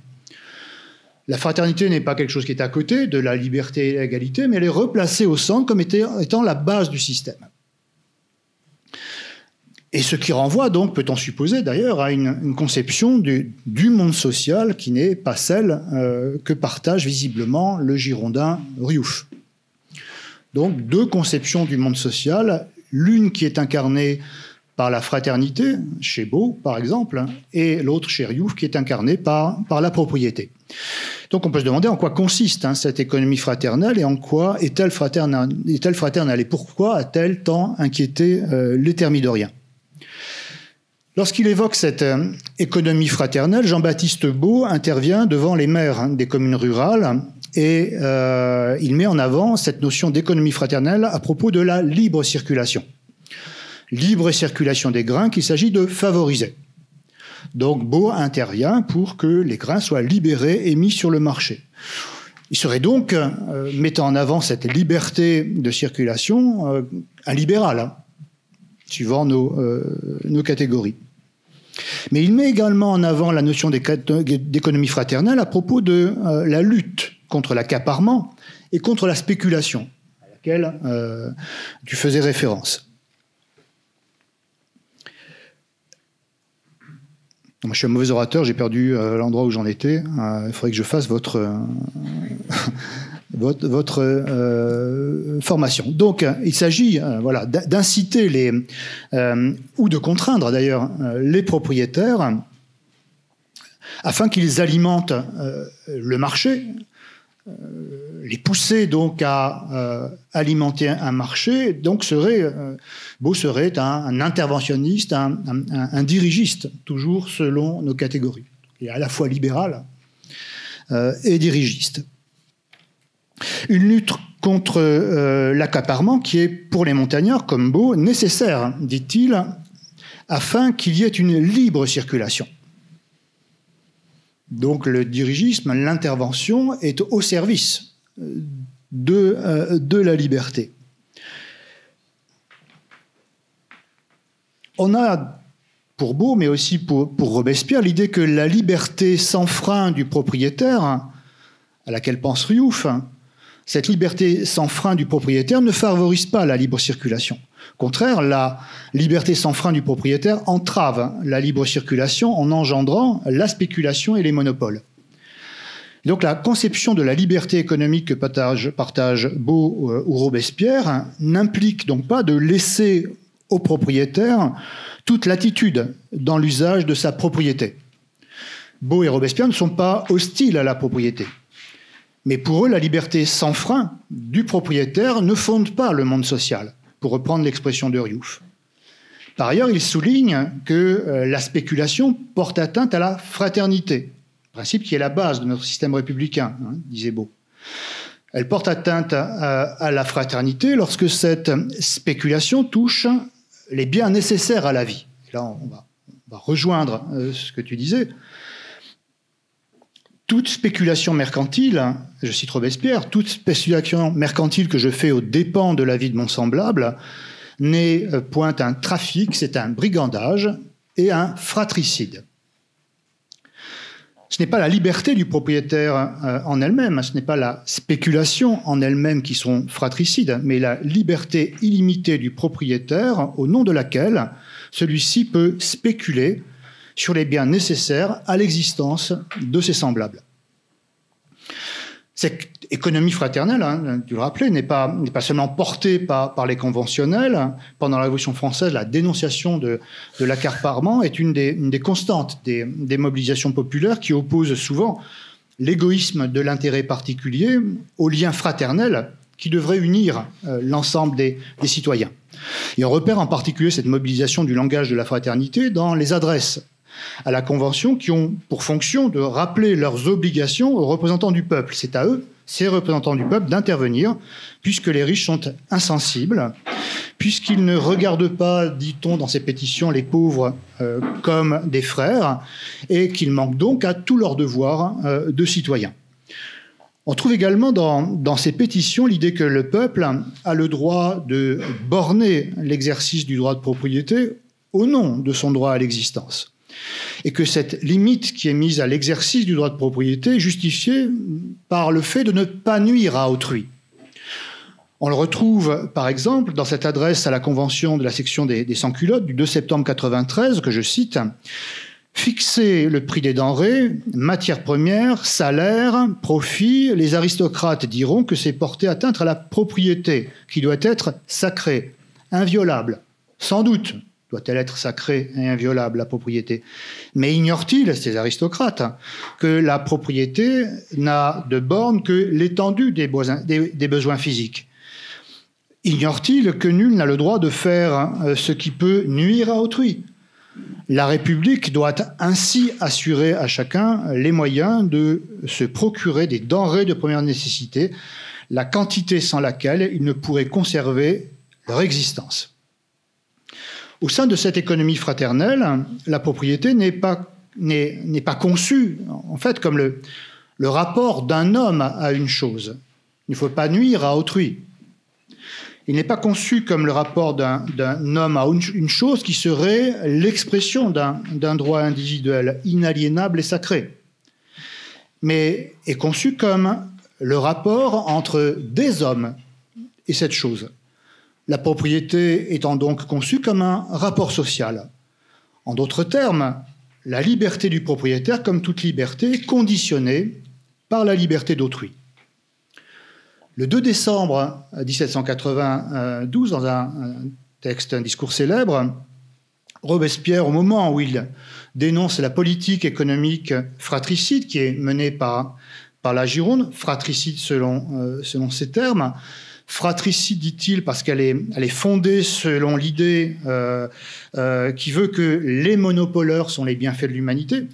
La fraternité n'est pas quelque chose qui est à côté de la liberté et l'égalité, mais elle est replacée au centre comme étant la base du système. Et ce qui renvoie donc, peut-on supposer d'ailleurs, à une, conception du, monde social qui n'est pas celle euh, que partage visiblement le Girondin Riouf. Donc deux conceptions du monde social, l'une qui est incarnée par la fraternité, chez Beau par exemple, et l'autre chez Riouf qui est incarné par, la propriété. Donc on peut se demander en quoi consiste hein, cette économie fraternelle et en quoi est-elle fraternelle, est fraternelle et pourquoi a-t-elle tant inquiété euh, les thermidoriens? Lorsqu'il évoque cette euh, économie fraternelle, Jean-Baptiste Beau intervient devant les maires hein, des communes rurales et euh, il met en avant cette notion d'économie fraternelle à propos de la libre circulation libre circulation des grains qu'il s'agit de favoriser. Donc Beau intervient pour que les grains soient libérés et mis sur le marché. Il serait donc, euh, mettant en avant cette liberté de circulation, euh, un libéral, hein, suivant nos, euh, nos, catégories. Mais il met également en avant la notion d'économie fraternelle à propos de la lutte contre l'accaparement et contre la spéculation, à laquelle tu faisais référence. Je suis un mauvais orateur, j'ai perdu euh, l'endroit où j'en étais. Euh, il faudrait que je fasse votre, euh, (laughs) votre, formation. Donc, il s'agit voilà, d'inciter les, ou de contraindre d'ailleurs les propriétaires afin qu'ils alimentent le marché les pousser donc à euh, alimenter un marché, donc serait, euh, Beau serait un, interventionniste, un, dirigiste, toujours selon nos catégories, et à la fois libéral et dirigiste. Une lutte contre l'accaparement qui est pour les montagnards comme Beau nécessaire, dit-il, afin qu'il y ait une libre circulation. Donc le dirigisme, l'intervention est au service euh, de, euh, de la liberté. On a pour Beau, mais aussi pour, pour Robespierre, l'idée que la liberté sans frein du propriétaire, à laquelle pense Riouf, cette liberté sans frein du propriétaire ne favorise pas la libre circulation. Au contraire, la liberté sans frein du propriétaire entrave la libre circulation en engendrant la spéculation et les monopoles. Donc la conception de la liberté économique que partage, partage Beau euh, ou Robespierre n'implique donc pas de laisser au propriétaire toute latitude dans l'usage de sa propriété. Beau et Robespierre ne sont pas hostiles à la propriété. Mais pour eux, la liberté sans frein du propriétaire ne fonde pas le monde social, pour reprendre l'expression de Riouf. Par ailleurs, ils soulignent que euh, la spéculation porte atteinte à la fraternité, principe qui est la base de notre système républicain, hein, disait Beau. Elle porte atteinte à, la fraternité lorsque cette spéculation touche les biens nécessaires à la vie. là, on va, rejoindre euh, ce que tu disais. Toute spéculation mercantile, je cite Robespierre, toute spéculation mercantile que je fais aux dépens de la vie de mon semblable n'est euh, point un trafic, c'est un brigandage et un fratricide. Ce n'est pas la liberté du propriétaire euh, en elle-même, ce n'est pas la spéculation en elle-même qui sont fratricides, mais la liberté illimitée du propriétaire au nom de laquelle celui-ci peut spéculer sur les biens nécessaires à l'existence de ses semblables. Cette économie fraternelle, hein, tu le rappelais, n'est pas, seulement portée par, les conventionnels. Pendant la Révolution française, la dénonciation de, de l'accaparement est une des, constantes des, mobilisations populaires qui opposent souvent l'égoïsme de l'intérêt particulier au lien fraternel qui devrait unir euh, l'ensemble des citoyens. Et on repère en particulier cette mobilisation du langage de la fraternité dans les adresses à la Convention qui ont pour fonction de rappeler leurs obligations aux représentants du peuple. C'est à eux, ces représentants du peuple, d'intervenir, puisque les riches sont insensibles, puisqu'ils ne regardent pas, dit-on dans ces pétitions, les pauvres euh, comme des frères, et qu'ils manquent donc à tous leurs devoirs euh, de citoyens. On trouve également dans, dans ces pétitions l'idée que le peuple a le droit de borner l'exercice du droit de propriété au nom de son droit à l'existence et que cette limite qui est mise à l'exercice du droit de propriété est justifiée par le fait de ne pas nuire à autrui. On le retrouve, par exemple, dans cette adresse à la Convention de la section des, sans-culottes du 2 septembre 93, que je cite, Fixer le prix des denrées, matières premières, salaires, profits, les aristocrates diront que c'est porter atteinte à la propriété, qui doit être sacrée, inviolable. Sans doute, doit-elle être sacrée et inviolable, la propriété. Mais ignorent-ils, ces aristocrates, que la propriété n'a de borne que l'étendue des, besoins physiques. Ignorent-ils que nul n'a le droit de faire euh, ce qui peut nuire à autrui. La République doit ainsi assurer à chacun les moyens de se procurer des denrées de première nécessité, la quantité sans laquelle ils ne pourraient conserver leur existence. Au sein de cette économie fraternelle, la propriété n'est pas, conçue, en fait, comme le, rapport d'un homme à une chose. Il ne faut pas nuire à autrui. Il n'est pas conçu comme le rapport d'un, homme à une, chose qui serait l'expression d'un droit individuel inaliénable et sacré, mais est conçu comme le rapport entre des hommes et cette chose la propriété étant donc conçue comme un rapport social. En d'autres termes, la liberté du propriétaire, comme toute liberté, est conditionnée par la liberté d'autrui. Le 2 décembre 1792, dans un, texte, un discours célèbre, Robespierre, au moment où il dénonce la politique économique fratricide qui est menée par, la Gironde, fratricide selon, euh, selon ses termes, fratricide, dit-il, parce qu'elle est, elle est fondée selon l'idée euh, euh, qui veut que les monopoleurs sont les bienfaits de l'humanité.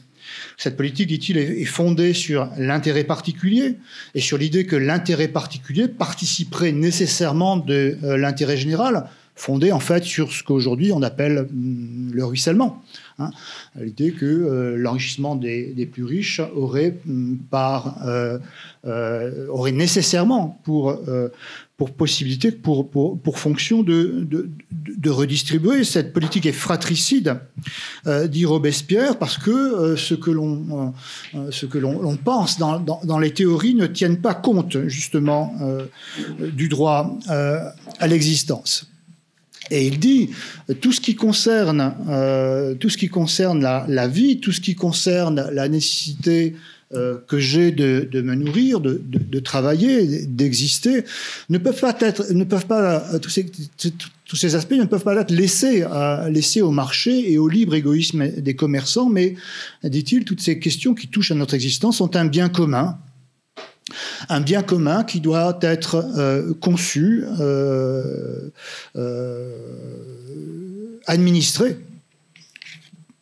Cette politique, dit-il, est fondée sur l'intérêt particulier et sur l'idée que l'intérêt particulier participerait nécessairement de euh, l'intérêt général, fondée en fait sur ce qu'aujourd'hui on appelle hum, le ruissellement. Hein. L'idée que euh, l'enrichissement des, plus riches aurait, hum, par, euh, euh, aurait nécessairement pour, pour possibilité, pour, pour, fonction de, redistribuer. Cette politique est fratricide, dit Robespierre, parce que ce que l'on ce que l'on pense dans, dans, dans, les théories ne tiennent pas compte justement du droit à l'existence. Et il dit tout ce qui concerne, euh, tout ce qui concerne la, vie, tout ce qui concerne la nécessité euh, que j'ai de, me nourrir, de, travailler, d'exister, ne peuvent pas être, ne peuvent pas tous ces, aspects ne peuvent pas être laissés, laissés au marché et au libre égoïsme des commerçants, mais, dit-il, toutes ces questions qui touchent à notre existence sont un bien commun un bien commun qui doit être euh, conçu, euh, euh, administré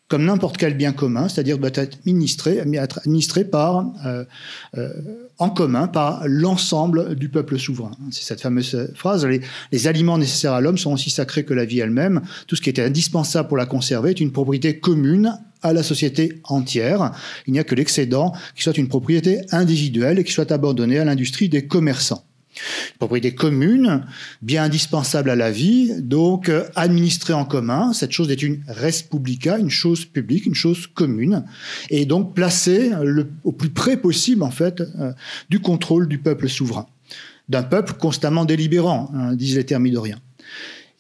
comme n'importe quel bien commun, c'est-à-dire doit être administré, administré par, en commun par l'ensemble du peuple souverain. C'est cette fameuse phrase les, aliments nécessaires à l'homme sont aussi sacrés que la vie elle-même. Tout ce qui était indispensable pour la conserver est une propriété commune à la société entière. Il n'y a que l'excédent qui soit une propriété individuelle et qui soit abandonné à l'industrie des commerçants. Une propriété commune, bien indispensable à la vie, donc euh, administrée en commun. Cette chose est une res publica, une chose publique, une chose commune, et donc placée au plus près possible en fait euh, du contrôle du peuple souverain, d'un peuple constamment délibérant, hein, disent les thermidoriens.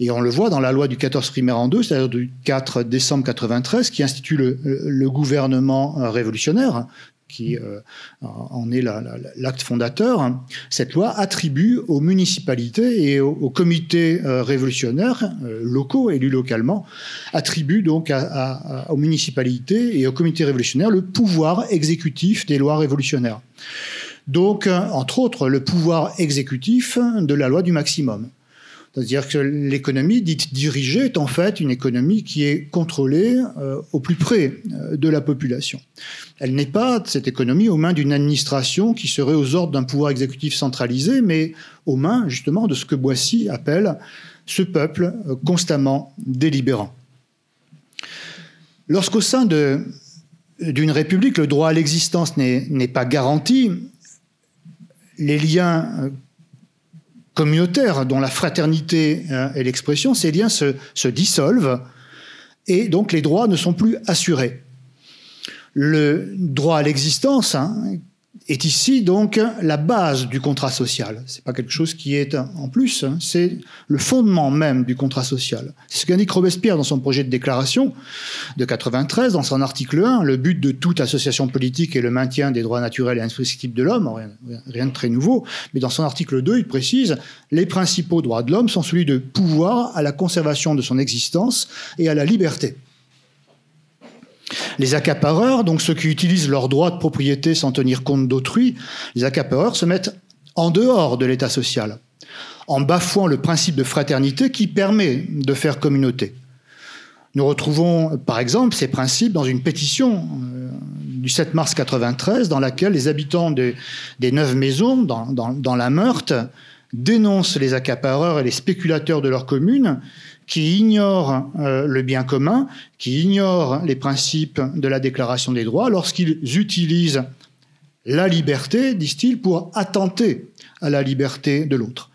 Et on le voit dans la loi du 14 primaire en 2, c'est-à-dire du 4 décembre 93, qui institue le, gouvernement euh, révolutionnaire, qui euh, en est l'acte fondateur, cette loi attribue aux municipalités et aux, comités euh, révolutionnaires locaux, élus localement, attribue donc aux municipalités et aux comités révolutionnaires le pouvoir exécutif des lois révolutionnaires. Donc, entre autres, le pouvoir exécutif de la loi du maximum. C'est-à-dire que l'économie dite dirigée est en fait une économie qui est contrôlée euh, au plus près euh, de la population. Elle n'est pas, cette économie, aux mains d'une administration qui serait aux ordres d'un pouvoir exécutif centralisé, mais aux mains justement de ce que Boissy appelle ce peuple euh, constamment délibérant. Lorsqu'au sein d'une république, le droit à l'existence n'est pas garanti, les liens communautaire dont la fraternité hein, est l'expression, ces liens se, se, dissolvent et donc les droits ne sont plus assurés. Le droit à l'existence, hein, est ici donc la base du contrat social. C'est pas quelque chose qui est en plus, hein. c'est le fondement même du contrat social. C'est ce qu'indique Robespierre dans son projet de déclaration de 93, dans son article 1, le but de toute association politique est le maintien des droits naturels et imprescriptibles de l'homme, rien, rien, de très nouveau, mais dans son article 2, il précise les principaux droits de l'homme sont celui de pouvoir à la conservation de son existence et à la liberté. Les accapareurs, donc ceux qui utilisent leurs droits de propriété sans tenir compte d'autrui, les accapareurs se mettent en dehors de l'État social, en bafouant le principe de fraternité qui permet de faire communauté. Nous retrouvons par exemple ces principes dans une pétition euh, du 7 mars 93 dans laquelle les habitants des neuf maisons dans, la Meurthe dénoncent les accapareurs et les spéculateurs de leur commune qui ignorent euh, le bien commun, qui ignorent les principes de la Déclaration des droits lorsqu'ils utilisent la liberté, disent-ils, pour attenter à la liberté de l'autre.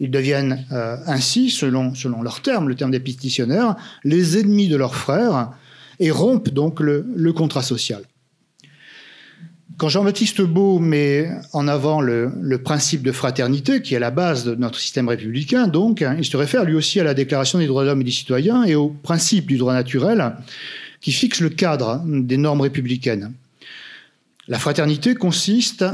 Ils deviennent euh, ainsi, selon, selon leur terme, le terme des pétitionnaires, les ennemis de leurs frères et rompent donc le contrat social. Quand Jean-Baptiste Beau met en avant le, principe de fraternité, qui est la base de notre système républicain, donc, hein, il se réfère lui aussi à la Déclaration des droits de l'homme et des citoyens et au principe du droit naturel qui fixe le cadre des normes républicaines. La fraternité consiste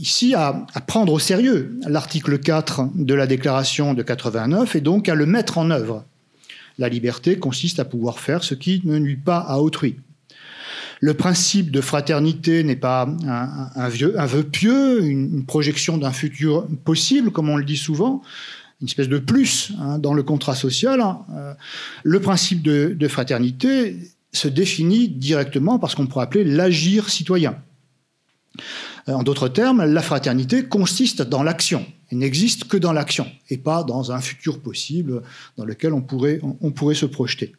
ici à, à prendre au sérieux l'article 4 de la Déclaration de 89 et donc à le mettre en œuvre. La liberté consiste à pouvoir faire ce qui ne nuit pas à autrui. Le principe de fraternité n'est pas un, vœu pieux, une, projection d'un futur possible, comme on le dit souvent, une espèce de plus hein, dans le contrat social. Euh, le principe de, fraternité se définit directement par ce qu'on pourrait appeler l'agir citoyen. En d'autres termes, la fraternité consiste dans l'action. Elle n'existe que dans l'action et pas dans un futur possible dans lequel on pourrait se projeter.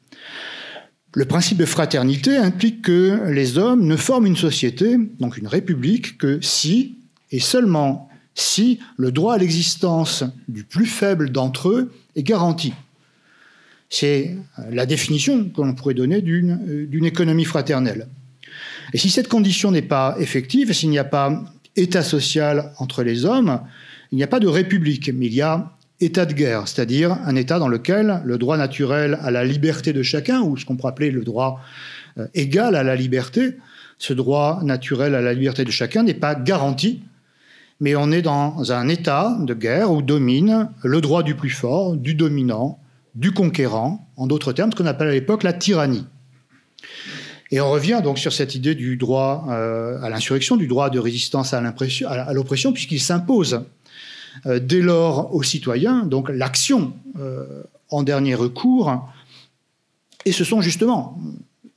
Le principe de fraternité implique que les hommes ne forment une société, donc une république, que si et seulement si le droit à l'existence du plus faible d'entre eux est garanti. C'est la définition que l'on pourrait donner d'une économie fraternelle. Et si cette condition n'est pas effective, s'il n'y a pas état social entre les hommes, il n'y a pas de république, mais il y a état de guerre, c'est-à-dire un état dans lequel le droit naturel à la liberté de chacun, ou ce qu'on pourrait appeler le droit euh, égal à la liberté, ce droit naturel à la liberté de chacun n'est pas garanti, mais on est dans un état de guerre où domine le droit du plus fort, du dominant, du conquérant, en d'autres termes, ce qu'on appelle à l'époque la tyrannie. Et on revient donc sur cette idée du droit euh, à l'insurrection, du droit de résistance à l'oppression, puisqu'il s'impose dès lors aux citoyens, donc l'action euh, en dernier recours. Et ce sont justement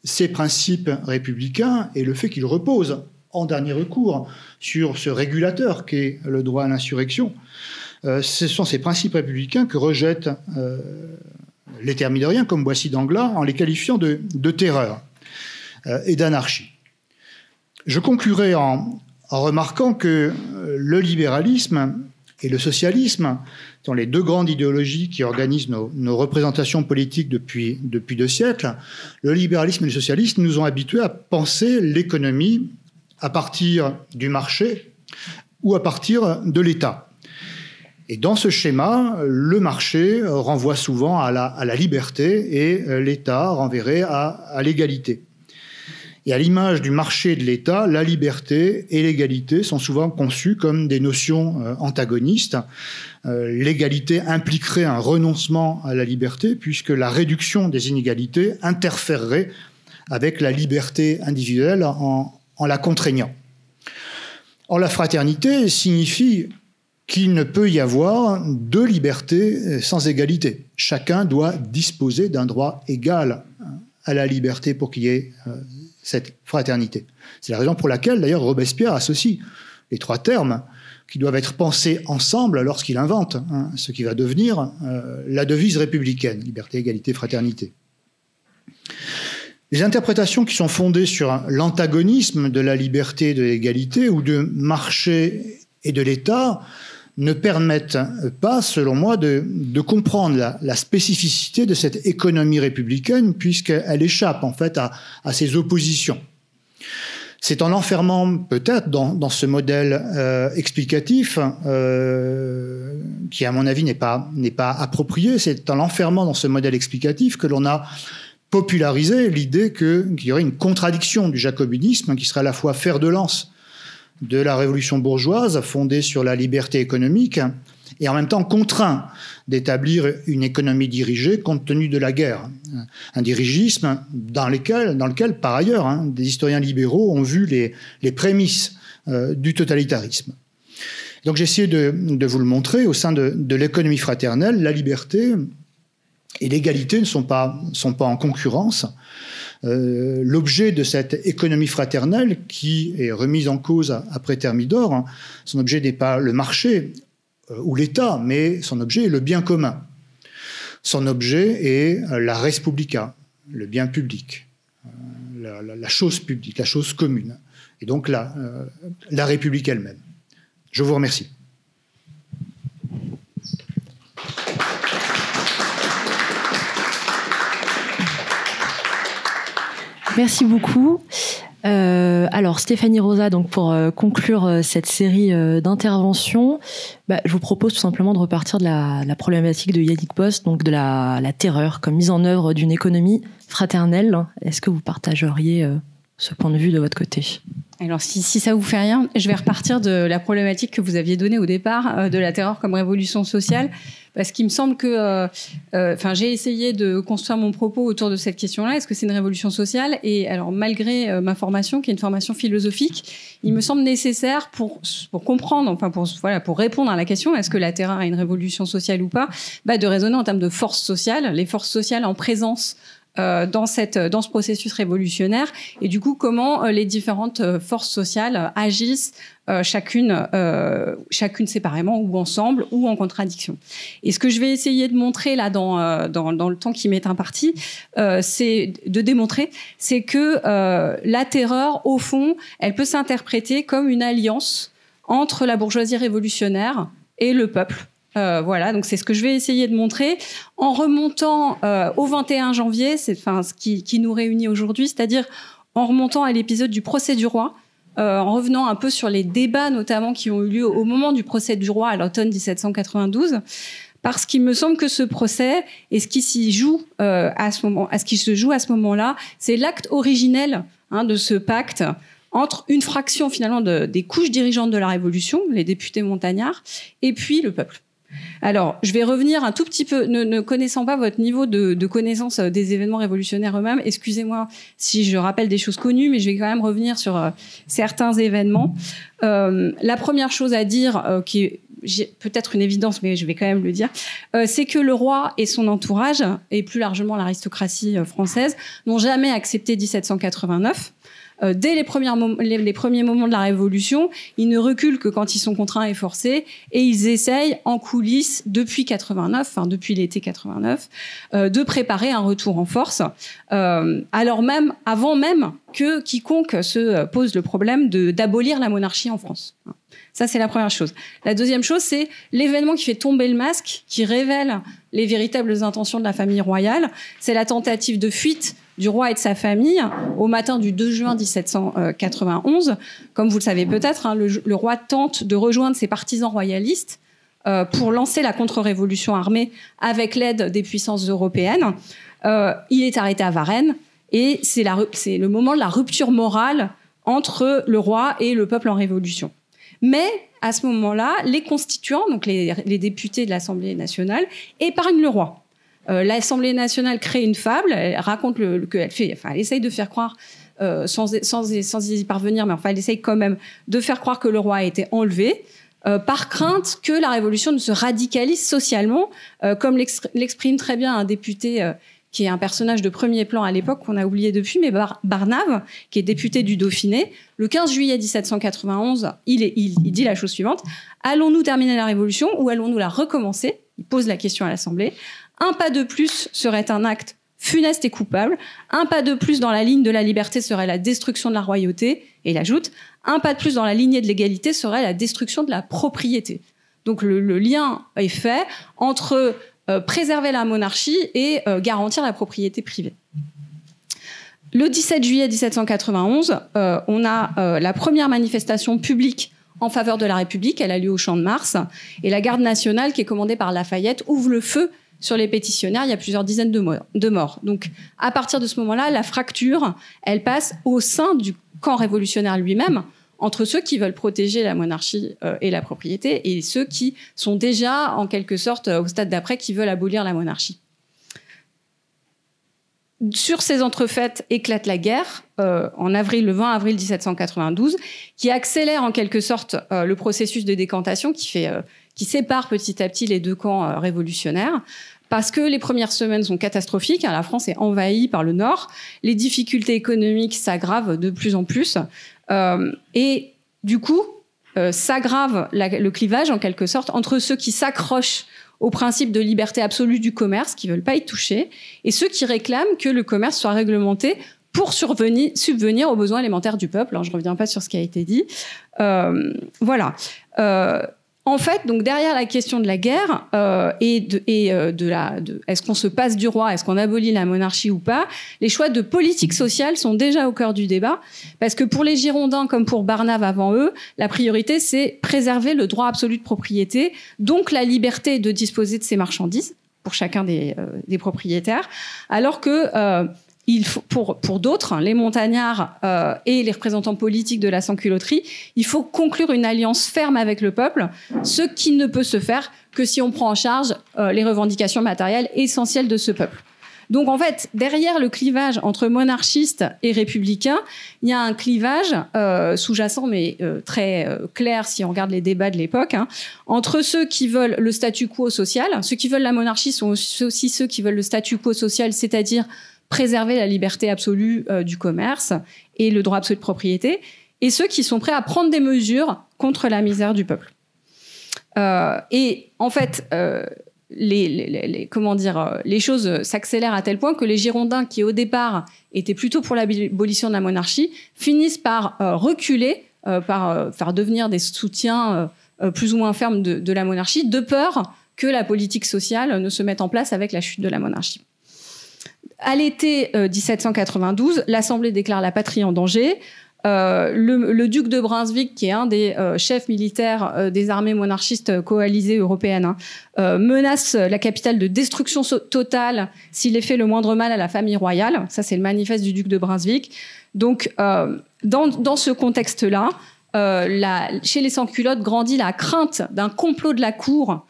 ces principes républicains et le fait qu'ils reposent en dernier recours sur ce régulateur qu'est le droit à l'insurrection. ce sont ces principes républicains que rejettent les thermidoriens comme Boissy d'Anglas en les qualifiant de, de terreur. Euh, et d'anarchie. Je conclurai en, remarquant que euh, le libéralisme et le socialisme sont les deux grandes idéologies qui organisent nos, représentations politiques depuis, deux siècles. Le libéralisme et le socialisme nous ont habitués à penser l'économie à partir du marché ou à partir de l'État. Et dans ce schéma, le marché renvoie souvent à la, liberté et euh, l'État renverrait à l'égalité. Et à l'image du marché de l'État, la liberté et l'égalité sont souvent conçues comme des notions euh, antagonistes. Euh, l'égalité impliquerait un renoncement à la liberté puisque la réduction des inégalités interférerait avec la liberté individuelle en, la contraignant. Or, la fraternité signifie qu'il ne peut y avoir de liberté euh, sans égalité. Chacun doit disposer d'un droit égal à la liberté pour qu'il y ait cette fraternité. C'est la raison pour laquelle, d'ailleurs, Robespierre associe les trois termes qui doivent être pensés ensemble lorsqu'il invente hein, ce qui va devenir euh, la devise républicaine, liberté, égalité, fraternité. Les interprétations qui sont fondées sur l'antagonisme de la liberté et de l'égalité ou de marché et de l'État ne permettent pas, selon moi, de, comprendre la, spécificité de cette économie républicaine, puisqu'elle échappe en fait à, ces oppositions. C'est en l'enfermant peut-être dans, ce modèle euh, explicatif, euh, qui à mon avis n'est pas, n'est pas approprié, c'est en l'enfermant dans ce modèle explicatif que l'on a popularisé l'idée qu'il y aurait une contradiction du jacobinisme qui serait à la fois fer de lance de la révolution bourgeoise fondée sur la liberté économique et en même temps contraint d'établir une économie dirigée compte tenu de la guerre. Un dirigisme dans, lequel, par ailleurs, hein, des historiens libéraux ont vu les, prémices euh, du totalitarisme. Donc j'ai essayé de, vous le montrer, au sein de, l'économie fraternelle, la liberté et l'égalité ne sont pas en concurrence, euh, l'objet de cette économie fraternelle qui est remise en cause après Thermidor, hein, son objet n'est pas le marché euh, ou l'État, mais son objet est le bien commun. Son objet est euh, la res publica, le bien public, la, chose publique, la chose commune, et donc la, la République elle-même. Je vous remercie. Merci beaucoup. Euh, alors Stéphanie Rosa, donc pour euh, conclure euh, cette série d'interventions, bah, je vous propose tout simplement de repartir de la, problématique de Yannick Post, donc de la, la terreur comme mise en œuvre d'une économie fraternelle. Est-ce que vous partageriez ce point de vue de votre côté? Alors, si, si ça vous fait rien, je vais repartir de la problématique que vous aviez donnée au départ de la terreur comme révolution sociale parce qu'il me semble que, euh, euh, enfin, j'ai essayé de construire mon propos autour de cette question-là. Est-ce que c'est une révolution sociale? Et alors, malgré euh, ma formation, qui est une formation philosophique, il me semble nécessaire pour pour comprendre, enfin pour voilà, pour répondre à la question est-ce que la terreur est une révolution sociale ou pas, bah, de raisonner en termes de forces sociales, les forces sociales en présence euh, dans, cette, dans ce processus révolutionnaire et du coup comment les différentes forces sociales agissent chacune, chacune séparément ou ensemble ou en contradiction. Et ce que je vais essayer de montrer là dans, dans, dans le temps qui m'est imparti, c'est de démontrer, c'est que la terreur, au fond, elle peut s'interpréter comme une alliance entre la bourgeoisie révolutionnaire et le peuple. Euh, voilà, donc c'est ce que je vais essayer de montrer en remontant euh, au 21 janvier, c'est enfin ce qui, qui nous réunit aujourd'hui, c'est-à-dire en remontant à l'épisode du procès du roi, euh, en revenant un peu sur les débats notamment qui ont eu lieu au moment du procès du roi à l'automne 1792 parce qu'il me semble que ce procès et ce qui s'y joue à ce moment, à ce qui se joue à ce moment-là, c'est l'acte originel hein, de ce pacte entre une fraction finalement de, des couches dirigeantes de la Révolution, les députés montagnards, et puis le peuple. Alors, je vais revenir un tout petit peu, ne, connaissant pas votre niveau de, connaissance euh, des événements révolutionnaires eux-mêmes, excusez-moi si je rappelle des choses connues, mais je vais quand même revenir sur euh, certains événements. Euh, la première chose à dire, qui est peut-être une évidence, mais je vais quand même le dire, c'est que le roi et son entourage, et plus largement l'aristocratie française, n'ont jamais accepté 1789. Euh, dès les, premiers moments de la Révolution, ils ne reculent que quand ils sont contraints et forcés, et ils essayent en coulisses depuis 89, enfin depuis l'été 89, euh, de préparer un retour en force, euh, alors même, avant même que quiconque se pose le problème d'abolir la monarchie en France. Ça, c'est la première chose. La deuxième chose, c'est l'événement qui fait tomber le masque, qui révèle les véritables intentions de la famille royale. C'est la tentative de fuite du roi et de sa famille au matin du 2 juin 1791. Comme vous le savez peut-être, hein, le, roi tente de rejoindre ses partisans royalistes euh, pour lancer la contre-révolution armée avec l'aide des puissances européennes. Euh, il est arrêté à Varennes et c'est le moment de la rupture morale entre le roi et le peuple en révolution. Mais à ce moment-là, les constituants, donc les, les députés de l'Assemblée nationale, épargnent le roi. Euh, L'Assemblée nationale crée une fable, elle raconte le, qu'elle fait, enfin, elle essaye de faire croire, euh, sans, sans, sans, y parvenir, mais enfin, elle essaye quand même de faire croire que le roi a été enlevé. Euh, par crainte que la révolution ne se radicalise socialement, euh, comme l'exprime très bien un député euh, qui est un personnage de premier plan à l'époque qu'on a oublié depuis, mais Barnave, qui est député du Dauphiné, le 15 juillet 1791, il, est, il dit la chose suivante allons-nous terminer la révolution ou allons-nous la recommencer? Il pose la question à l'Assemblée. Un pas de plus serait un acte funeste et coupable. Un pas de plus dans la ligne de la liberté serait la destruction de la royauté. Et il ajoute, un pas de plus dans la lignée de l'égalité serait la destruction de la propriété. Donc le, lien est fait entre euh, préserver la monarchie et euh, garantir la propriété privée. Le 17 juillet 1791, euh, on a la première manifestation publique en faveur de la République. Elle a lieu au Champ de Mars. Et la garde nationale, qui est commandée par Lafayette, ouvre le feu sur les pétitionnaires, il y a plusieurs dizaines de morts. Donc, à partir de ce moment-là, la fracture, elle passe au sein du camp révolutionnaire lui-même, entre ceux qui veulent protéger la monarchie euh, et la propriété et ceux qui sont déjà, en quelque sorte, au stade d'après, qui veulent abolir la monarchie. Sur ces entrefaites éclate la guerre euh, en avril, le 20 avril 1792, qui accélère en quelque sorte euh, le processus de décantation qui fait qui sépare petit à petit les deux camps euh, révolutionnaires parce que les premières semaines sont catastrophiques. Hein, la France est envahie par le Nord. Les difficultés économiques s'aggravent de plus en plus. Euh, et du coup, euh, s'aggrave le clivage, en quelque sorte, entre ceux qui s'accrochent au principe de liberté absolue du commerce, qui veulent pas y toucher, et ceux qui réclament que le commerce soit réglementé pour survenir, subvenir aux besoins élémentaires du peuple. Alors, je reviens pas sur ce qui a été dit. Euh, voilà. En fait, donc derrière la question de la guerre euh, et euh, de la, de, est-ce qu'on se passe du roi, est-ce qu'on abolit la monarchie ou pas, les choix de politique sociale sont déjà au cœur du débat, parce que pour les Girondins comme pour Barnave avant eux, la priorité c'est préserver le droit absolu de propriété, donc la liberté de disposer de ses marchandises pour chacun des, euh, propriétaires, alors que il faut, pour, pour d'autres, les montagnards euh, et les représentants politiques de la sans-culotterie, il faut conclure une alliance ferme avec le peuple, ce qui ne peut se faire que si on prend en charge euh, les revendications matérielles essentielles de ce peuple. Donc en fait, derrière le clivage entre monarchistes et républicains, il y a un clivage euh, sous-jacent, mais euh, très euh, clair si on regarde les débats de l'époque, hein, entre ceux qui veulent le statu quo social. Ceux qui veulent la monarchie sont aussi ceux qui veulent le statu quo social, c'est-à-dire préserver la liberté absolue du commerce et le droit absolu de propriété, et ceux qui sont prêts à prendre des mesures contre la misère du peuple. et en fait, les, comment dire, euh, les choses s'accélèrent à tel point que les Girondins, qui au départ étaient plutôt pour l'abolition de la monarchie, finissent par euh, reculer, euh, par faire devenir des soutiens plus ou moins fermes de, la monarchie, de peur que la politique sociale ne se mette en place avec la chute de la monarchie. À l'été 1792, l'Assemblée déclare la patrie en danger. Euh, le, duc de Brunswick, qui est un des euh, chefs militaires euh, des armées monarchistes coalisées européennes, hein, menace la capitale de destruction totale s'il est fait le moindre mal à la famille royale. Ça, c'est le manifeste du duc de Brunswick. Donc, dans, ce contexte-là, chez les sans-culottes grandit la crainte d'un complot de la cour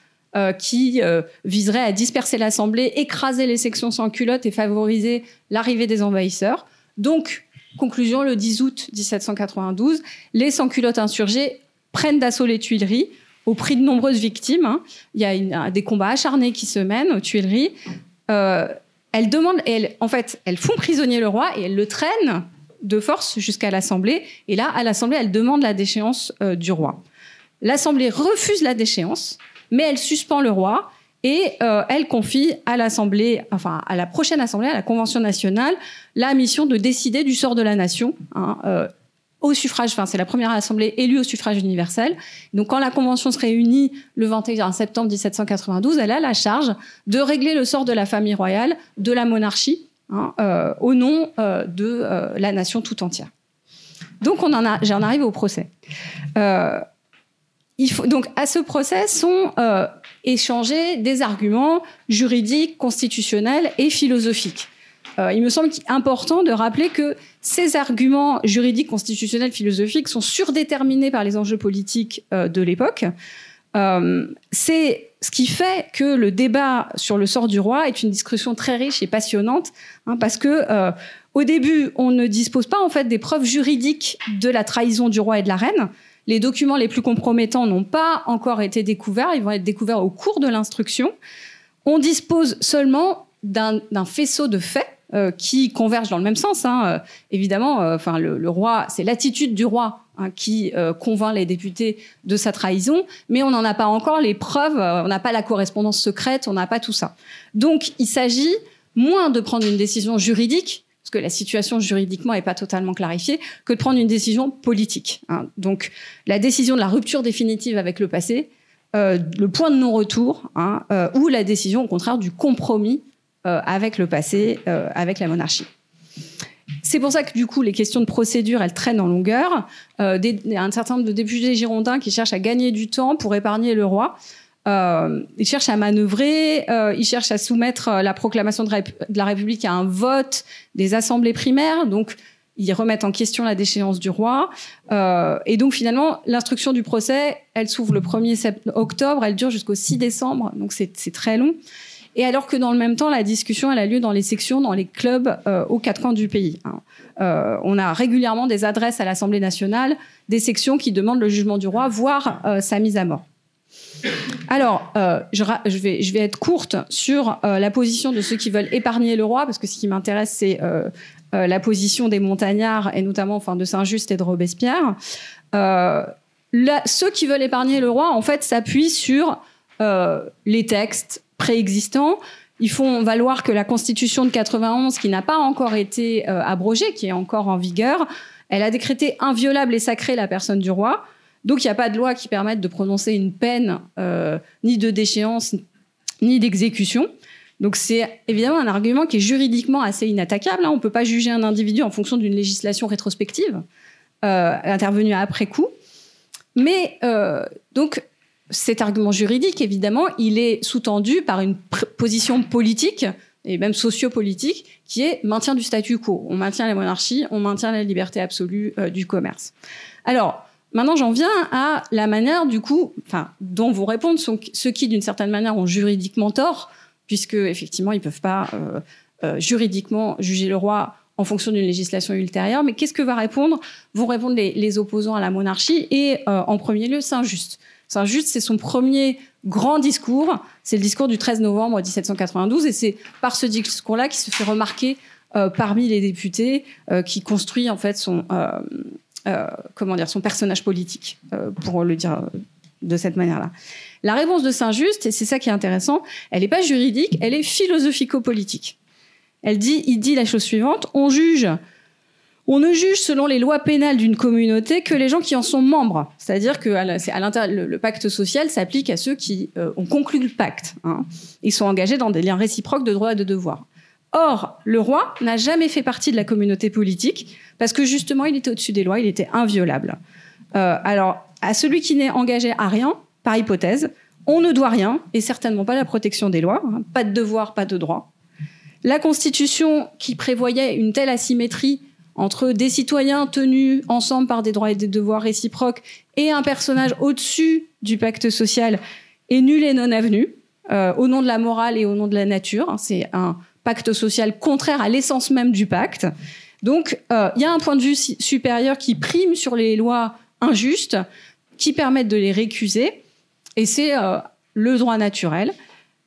qui viserait à disperser l'Assemblée, écraser les sections sans-culottes et favoriser l'arrivée des envahisseurs. Donc, Conclusion, le 10 août 1792, les sans-culottes insurgés prennent d'assaut les Tuileries au prix de nombreuses victimes. Hein. Il y a des combats acharnés qui se mènent aux Tuileries. Euh, elles demandent, en fait, elles font prisonnier le roi et elles le traînent de force jusqu'à l'Assemblée. Et là, à l'Assemblée, elles demandent la déchéance euh, du roi. L'Assemblée refuse la déchéance, mais elle suspend le roi et euh, elle confie à l'Assemblée, enfin à la prochaine Assemblée, à la Convention nationale, la mission de décider du sort de la nation. Hein, euh, au suffrage, enfin c'est la première assemblée élue au suffrage universel. Donc quand la convention se réunit le 21 septembre 1792, elle a la charge de régler le sort de la famille royale, de la monarchie, hein, euh, au nom de la nation tout entière. Donc on en a, j'en arrive au procès. Il faut, donc à ce procès sont échanger des arguments juridiques, constitutionnels et philosophiques. Euh, il me semble important de rappeler que ces arguments juridiques, constitutionnels, philosophiques sont surdéterminés par les enjeux politiques euh, de l'époque. Euh, c'est ce qui fait que le débat sur le sort du roi est une discussion très riche et passionnante, hein, parce que au début, on ne dispose pas en fait des preuves juridiques de la trahison du roi et de la reine. Les documents les plus compromettants n'ont pas encore été découverts, ils vont être découverts au cours de l'instruction. On dispose seulement d'un faisceau de faits euh, qui convergent dans le même sens. Hein. Euh, évidemment, euh, enfin le, roi, c'est l'attitude du roi hein, qui convainc les députés de sa trahison, mais on n'en a pas encore les preuves, on n'a pas la correspondance secrète, on n'a pas tout ça. Donc, il s'agit moins de prendre une décision juridique que la situation juridiquement n'est pas totalement clarifiée, que de prendre une décision politique. Hein. Donc la décision de la rupture définitive avec le passé, euh, le point de non-retour, hein, euh, ou la décision au contraire du compromis euh, avec le passé, avec la monarchie. C'est pour ça que du coup, les questions de procédure, elles traînent en longueur. Des, un certain nombre de députés girondins qui cherchent à gagner du temps pour épargner le roi. Euh, ils cherchent à manœuvrer, euh, ils cherchent à soumettre euh, la proclamation de, la République à un vote des assemblées primaires, donc ils remettent en question la déchéance du roi. Euh, et donc finalement, l'instruction du procès, elle s'ouvre le 1er octobre, elle dure jusqu'au 6 décembre, donc c'est très long. Et alors que dans le même temps, la discussion, elle a lieu dans les sections, dans les clubs euh, aux quatre coins du pays. Hein. Euh, on a régulièrement des adresses à l'Assemblée nationale, des sections qui demandent le jugement du roi, voire sa mise à mort. Alors, euh, je, vais, être courte sur euh, la position de ceux qui veulent épargner le roi, parce que ce qui m'intéresse, c'est euh, la position des montagnards, et notamment enfin, de Saint-Just et de Robespierre. ceux qui veulent épargner le roi, en fait, s'appuient sur les textes préexistants. Ils font valoir que la Constitution de 91, qui n'a pas encore été abrogée, qui est encore en vigueur, elle a décrété inviolable et sacrée la personne du roi. Donc, il n'y a pas de loi qui permette de prononcer une peine, euh, ni de déchéance, ni d'exécution. Donc, c'est évidemment un argument qui est juridiquement assez inattaquable. Hein. On ne peut pas juger un individu en fonction d'une législation rétrospective euh, intervenue après coup. Mais euh, donc, cet argument juridique, évidemment, il est sous-tendu par une position politique et même sociopolitique qui est maintien du statu quo. On maintient la monarchie, on maintient la liberté absolue du commerce. Alors, Maintenant, j'en viens à la manière, du coup, enfin, dont vous répondent ceux qui, d'une certaine manière, ont juridiquement tort, puisque effectivement, ils peuvent pas euh, euh, juridiquement juger le roi en fonction d'une législation ultérieure. Mais qu'est-ce que va répondre Vont répondre les, opposants à la monarchie et, euh, en premier lieu, Saint-Just. Saint-Just, c'est son premier grand discours. C'est le discours du 13 novembre 1792, et c'est par ce discours-là qu'il se fait remarquer parmi les députés qui construit en fait son comment dire son personnage politique, pour le dire de cette manière-là. La réponse de Saint-Just, et c'est ça qui est intéressant, elle n'est pas juridique, elle est philosophico-politique. Elle dit, il dit la chose suivante on juge on ne juge selon les lois pénales d'une communauté que les gens qui en sont membres. C'est-à-dire que à le, pacte social s'applique à ceux qui euh, ont conclu le pacte. Hein. Ils sont engagés dans des liens réciproques de droits et de devoirs. Or, le roi n'a jamais fait partie de la communauté politique parce que justement, il était au-dessus des lois, il était inviolable. Euh, alors, à celui qui n'est engagé à rien, par hypothèse, on ne doit rien, et certainement pas la protection des lois, hein. pas de devoir, pas de droit. La Constitution qui prévoyait une telle asymétrie entre des citoyens tenus ensemble par des droits et des devoirs réciproques et un personnage au-dessus du pacte social est nul et non avenu, euh, au nom de la morale et au nom de la nature. C'est un pacte social contraire à l'essence même du pacte. Donc, euh, il y a un point de vue supérieur qui prime sur les lois injustes, qui permettent de les récuser, et c'est euh, le droit naturel.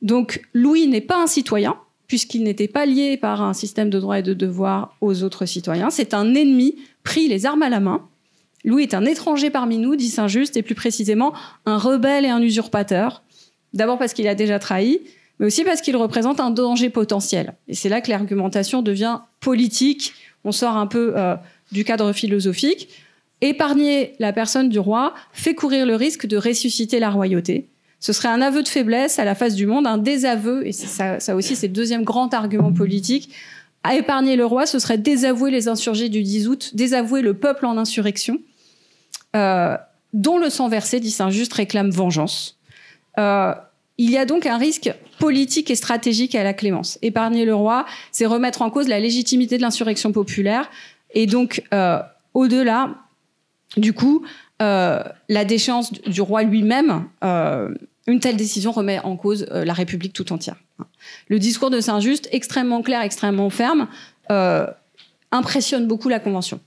Donc, Louis n'est pas un citoyen, puisqu'il n'était pas lié par un système de droits et de devoirs aux autres citoyens. C'est un ennemi pris les armes à la main. Louis est un étranger parmi nous, dit Saint-Just, et plus précisément un rebelle et un usurpateur. D'abord parce qu'il a déjà trahi, mais aussi parce qu'il représente un danger potentiel. Et c'est là que l'argumentation devient politique. On sort un peu euh, du cadre philosophique. Épargner la personne du roi fait courir le risque de ressusciter la royauté. Ce serait un aveu de faiblesse à la face du monde, un désaveu, et ça, aussi c'est le deuxième grand argument politique. À épargner le roi, ce serait désavouer les insurgés du 10 août, désavouer le peuple en insurrection, euh, dont le sang versé, dit Saint-Just, réclame vengeance. Euh, il y a donc un risque politique et stratégique à la clémence. Épargner le roi, c'est remettre en cause la légitimité de l'insurrection populaire, et donc euh, au-delà, du coup, la déchéance du roi lui-même une telle décision remet en cause euh, la République tout entière. Le discours de Saint-Just, extrêmement clair, extrêmement ferme, euh, impressionne beaucoup la Convention.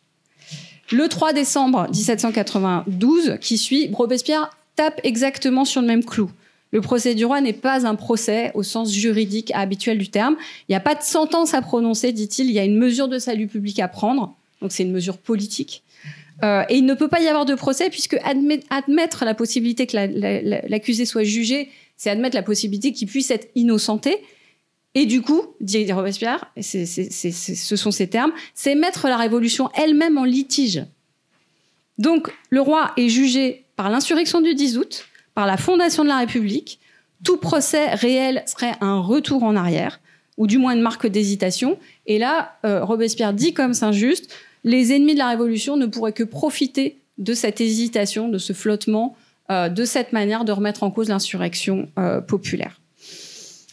Le 3 décembre 1792, qui suit, Robespierre tape exactement sur le même clou. Le procès du roi n'est pas un procès au sens juridique habituel du terme. Il n'y a pas de sentence à prononcer, dit-il. Il y a une mesure de salut public à prendre. Donc c'est une mesure politique. Euh, et il ne peut pas y avoir de procès puisque admettre la possibilité que l'accusé soit jugé, c'est admettre la possibilité qu'il puisse être innocenté. Et du coup, dit Robespierre, ce sont ces termes, c'est mettre la révolution elle-même en litige. Donc le roi est jugé par l'insurrection du 10 août, par la fondation de la République. Tout procès réel serait un retour en arrière, ou du moins une marque d'hésitation. Et là, euh, Robespierre dit comme Saint-Just, les ennemis de la Révolution ne pourraient que profiter de cette hésitation, de ce flottement, euh, de cette manière de remettre en cause l'insurrection euh, populaire.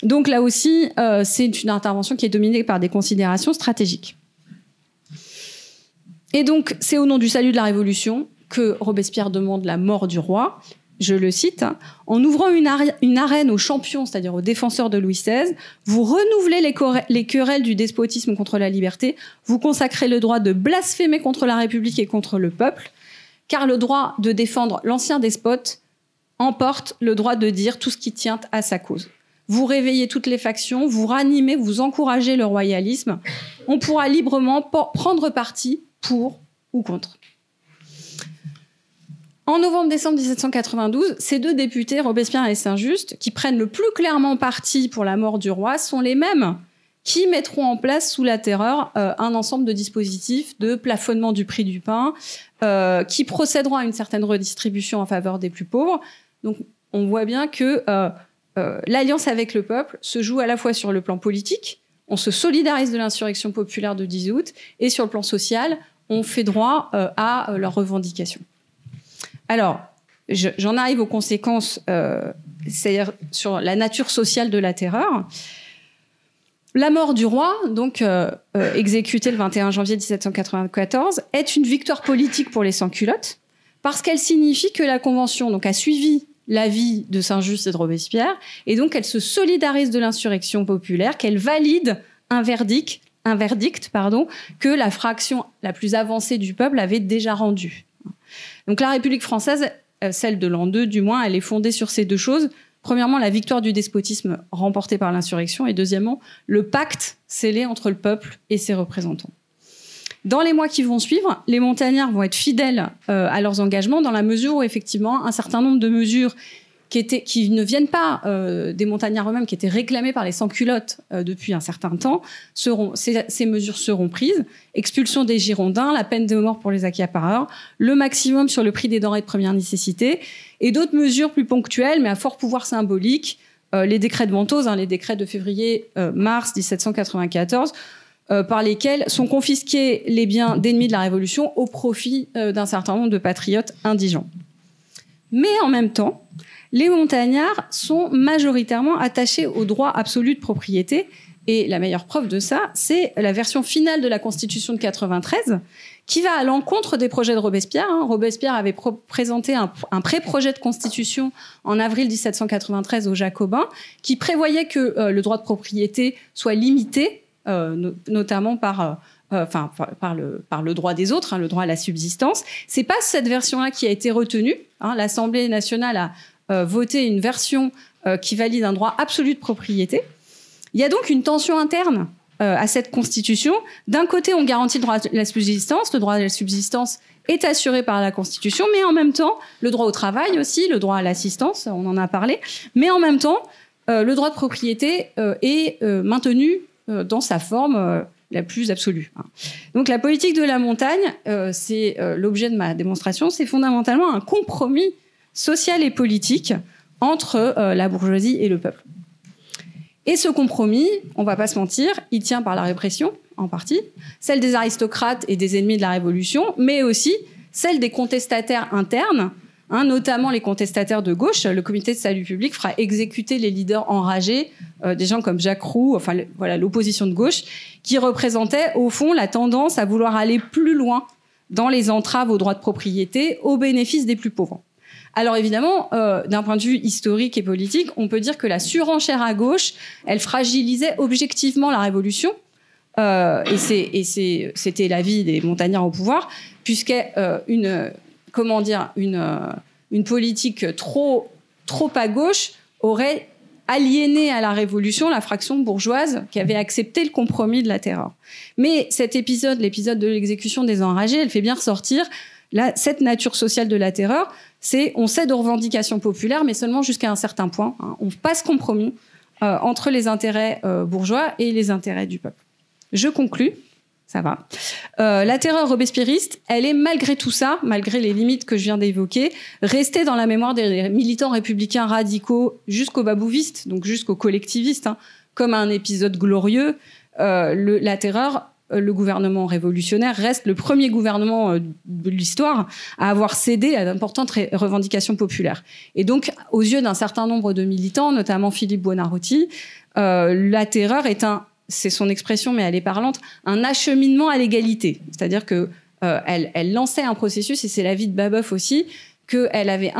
Donc là aussi, c'est une intervention qui est dominée par des considérations stratégiques. Et donc, c'est au nom du salut de la Révolution que Robespierre demande la mort du roi, je le cite, hein, en ouvrant une, arène aux champions, c'est-à-dire aux défenseurs de Louis XVI, vous renouvelez les, les, querelles du despotisme contre la liberté, vous consacrez le droit de blasphémer contre la République et contre le peuple, car le droit de défendre l'ancien despote emporte le droit de dire tout ce qui tient à sa cause. Vous réveillez toutes les factions, vous ranimez, vous encouragez le royalisme. On pourra librement prendre parti pour ou contre. En novembre-décembre 1792, ces deux députés, Robespierre et Saint-Just, qui prennent le plus clairement parti pour la mort du roi, sont les mêmes qui mettront en place sous la terreur euh, un ensemble de dispositifs de plafonnement du prix du pain, euh, qui procéderont à une certaine redistribution en faveur des plus pauvres. Donc on voit bien que euh, l'alliance avec le peuple se joue à la fois sur le plan politique, on se solidarise de l'insurrection populaire de 10 août, et sur le plan social, on fait droit à leurs revendications. Alors, j'en arrive aux conséquences, euh, c'est-à-dire sur la nature sociale de la terreur. La mort du roi, donc euh, euh, exécutée le 21 janvier 1794, est une victoire politique pour les sans-culottes parce qu'elle signifie que la Convention donc, a suivi l'avis de Saint-Just et de Robespierre et donc elle se solidarise de l'insurrection populaire, qu'elle valide un verdict, un verdict pardon, que la fraction la plus avancée du peuple avait déjà rendu. Donc la République française, euh, celle de l'an 2 du moins, elle est fondée sur ces deux choses. Premièrement, la victoire du despotisme remportée par l'insurrection et deuxièmement, le pacte scellé entre le peuple et ses représentants. Dans les mois qui vont suivre, les montagnards vont être fidèles euh, à leurs engagements dans la mesure où effectivement un certain nombre de mesures qui, ne viennent pas euh, des montagnards eux-mêmes, qui étaient réclamées par les sans-culottes euh, depuis un certain temps, ces, mesures seront prises. Expulsion des Girondins, la peine de mort pour les accapareurs, le maximum sur le prix des denrées de première nécessité, et d'autres mesures plus ponctuelles, mais à fort pouvoir symbolique, euh, les décrets de Ventose, hein, les décrets de février-mars 1794, euh, par lesquels sont confisqués les biens d'ennemis de la Révolution au profit d'un certain nombre de patriotes indigents. Mais en même temps, les montagnards sont majoritairement attachés au droit absolu de propriété. Et la meilleure preuve de ça, c'est la version finale de la Constitution de 93, qui va à l'encontre des projets de Robespierre. Hein. Robespierre avait présenté un, pré-projet de constitution en avril 1793 aux Jacobins, qui prévoyait que euh, le droit de propriété soit limité, euh, no notamment par euh, enfin par, le, droit des autres, hein, le droit à la subsistance. C'est pas cette version-là qui a été retenue. Hein. L'Assemblée nationale a euh, voté une version euh, qui valide un droit absolu de propriété. Il y a donc une tension interne euh, à cette constitution. D'un côté, on garantit le droit à la subsistance. Le droit à la subsistance est assuré par la Constitution, mais en même temps, le droit au travail aussi, le droit à l'assistance, on en a parlé, mais en même temps, euh, le droit de propriété euh, est euh, maintenu dans sa forme la plus absolue. Donc la politique de la montagne, c'est l'objet de ma démonstration, c'est fondamentalement un compromis social et politique entre la bourgeoisie et le peuple. Et ce compromis, on va pas se mentir, il tient par la répression, en partie, celle des aristocrates et des ennemis de la Révolution, mais aussi celle des contestataires internes, hein, notamment les contestataires de gauche. Le comité de salut public fera exécuter les leaders enragés, euh, des gens comme Jacques Roux, enfin voilà l'opposition de gauche, qui représentait au fond la tendance à vouloir aller plus loin dans les entraves aux droits de propriété au bénéfice des plus pauvres. Alors évidemment, euh, d'un point de vue historique et politique, on peut dire que la surenchère à gauche, elle fragilisait objectivement la révolution. Euh, et c'était l'avis des montagnards au pouvoir, puisque euh, une comment dire une, euh, politique trop à gauche aurait aliéné à la Révolution la fraction bourgeoise qui avait accepté le compromis de la terreur. Mais cet épisode, l'épisode de l'exécution des enragés, elle fait bien ressortir cette nature sociale de la terreur, c'est on cède aux revendications populaires, mais seulement jusqu'à un certain point. Hein. On passe compromis euh, entre les intérêts euh, bourgeois et les intérêts du peuple. Je conclus. Ça va. Euh, la terreur robespierriste, elle est malgré tout ça, malgré les limites que je viens d'évoquer, restée dans la mémoire des militants républicains radicaux jusqu'aux babouvistes, donc jusqu'aux collectivistes, hein, comme un épisode glorieux. Euh, le, la terreur euh, le gouvernement révolutionnaire reste le premier gouvernement euh, de l'histoire à avoir cédé à d'importantes revendications populaires. Et donc, aux yeux d'un certain nombre de militants, notamment Philippe Buonarroti, euh, la terreur est un, c'est son expression, mais elle est parlante, un acheminement à l'égalité. C'est-à-dire que euh, elle, lançait un processus, et c'est l'avis de Babeuf aussi, qu'elle avait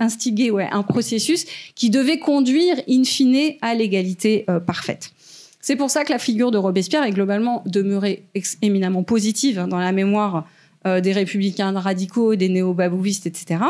instigé, ouais, un processus qui devait conduire in fine à l'égalité euh, parfaite. C'est pour ça que la figure de Robespierre est globalement demeurée éminemment positive hein, dans la mémoire euh, des républicains radicaux, des néo-babouvistes, etc.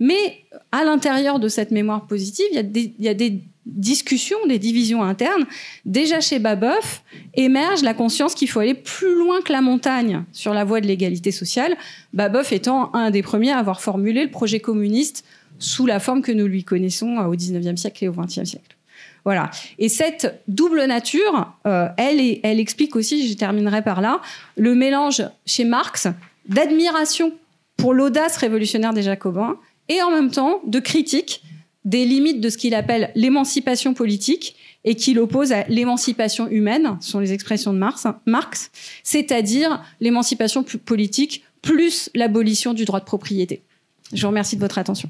Mais à l'intérieur de cette mémoire positive, il y a des discussions, des divisions internes. Déjà chez Babeuf émerge la conscience qu'il faut aller plus loin que la montagne sur la voie de l'égalité sociale. Babeuf étant un des premiers à avoir formulé le projet communiste sous la forme que nous lui connaissons euh, au 19e siècle et au 20e siècle. Voilà. Et cette double nature, euh, elle, elle explique aussi, je terminerai par là, le mélange chez Marx d'admiration pour l'audace révolutionnaire des Jacobins et en même temps de critique des limites de ce qu'il appelle l'émancipation politique et qu'il oppose à l'émancipation humaine, ce sont les expressions de Marx, Marx c'est-à-dire l'émancipation politique plus l'abolition du droit de propriété. Je vous remercie de votre attention.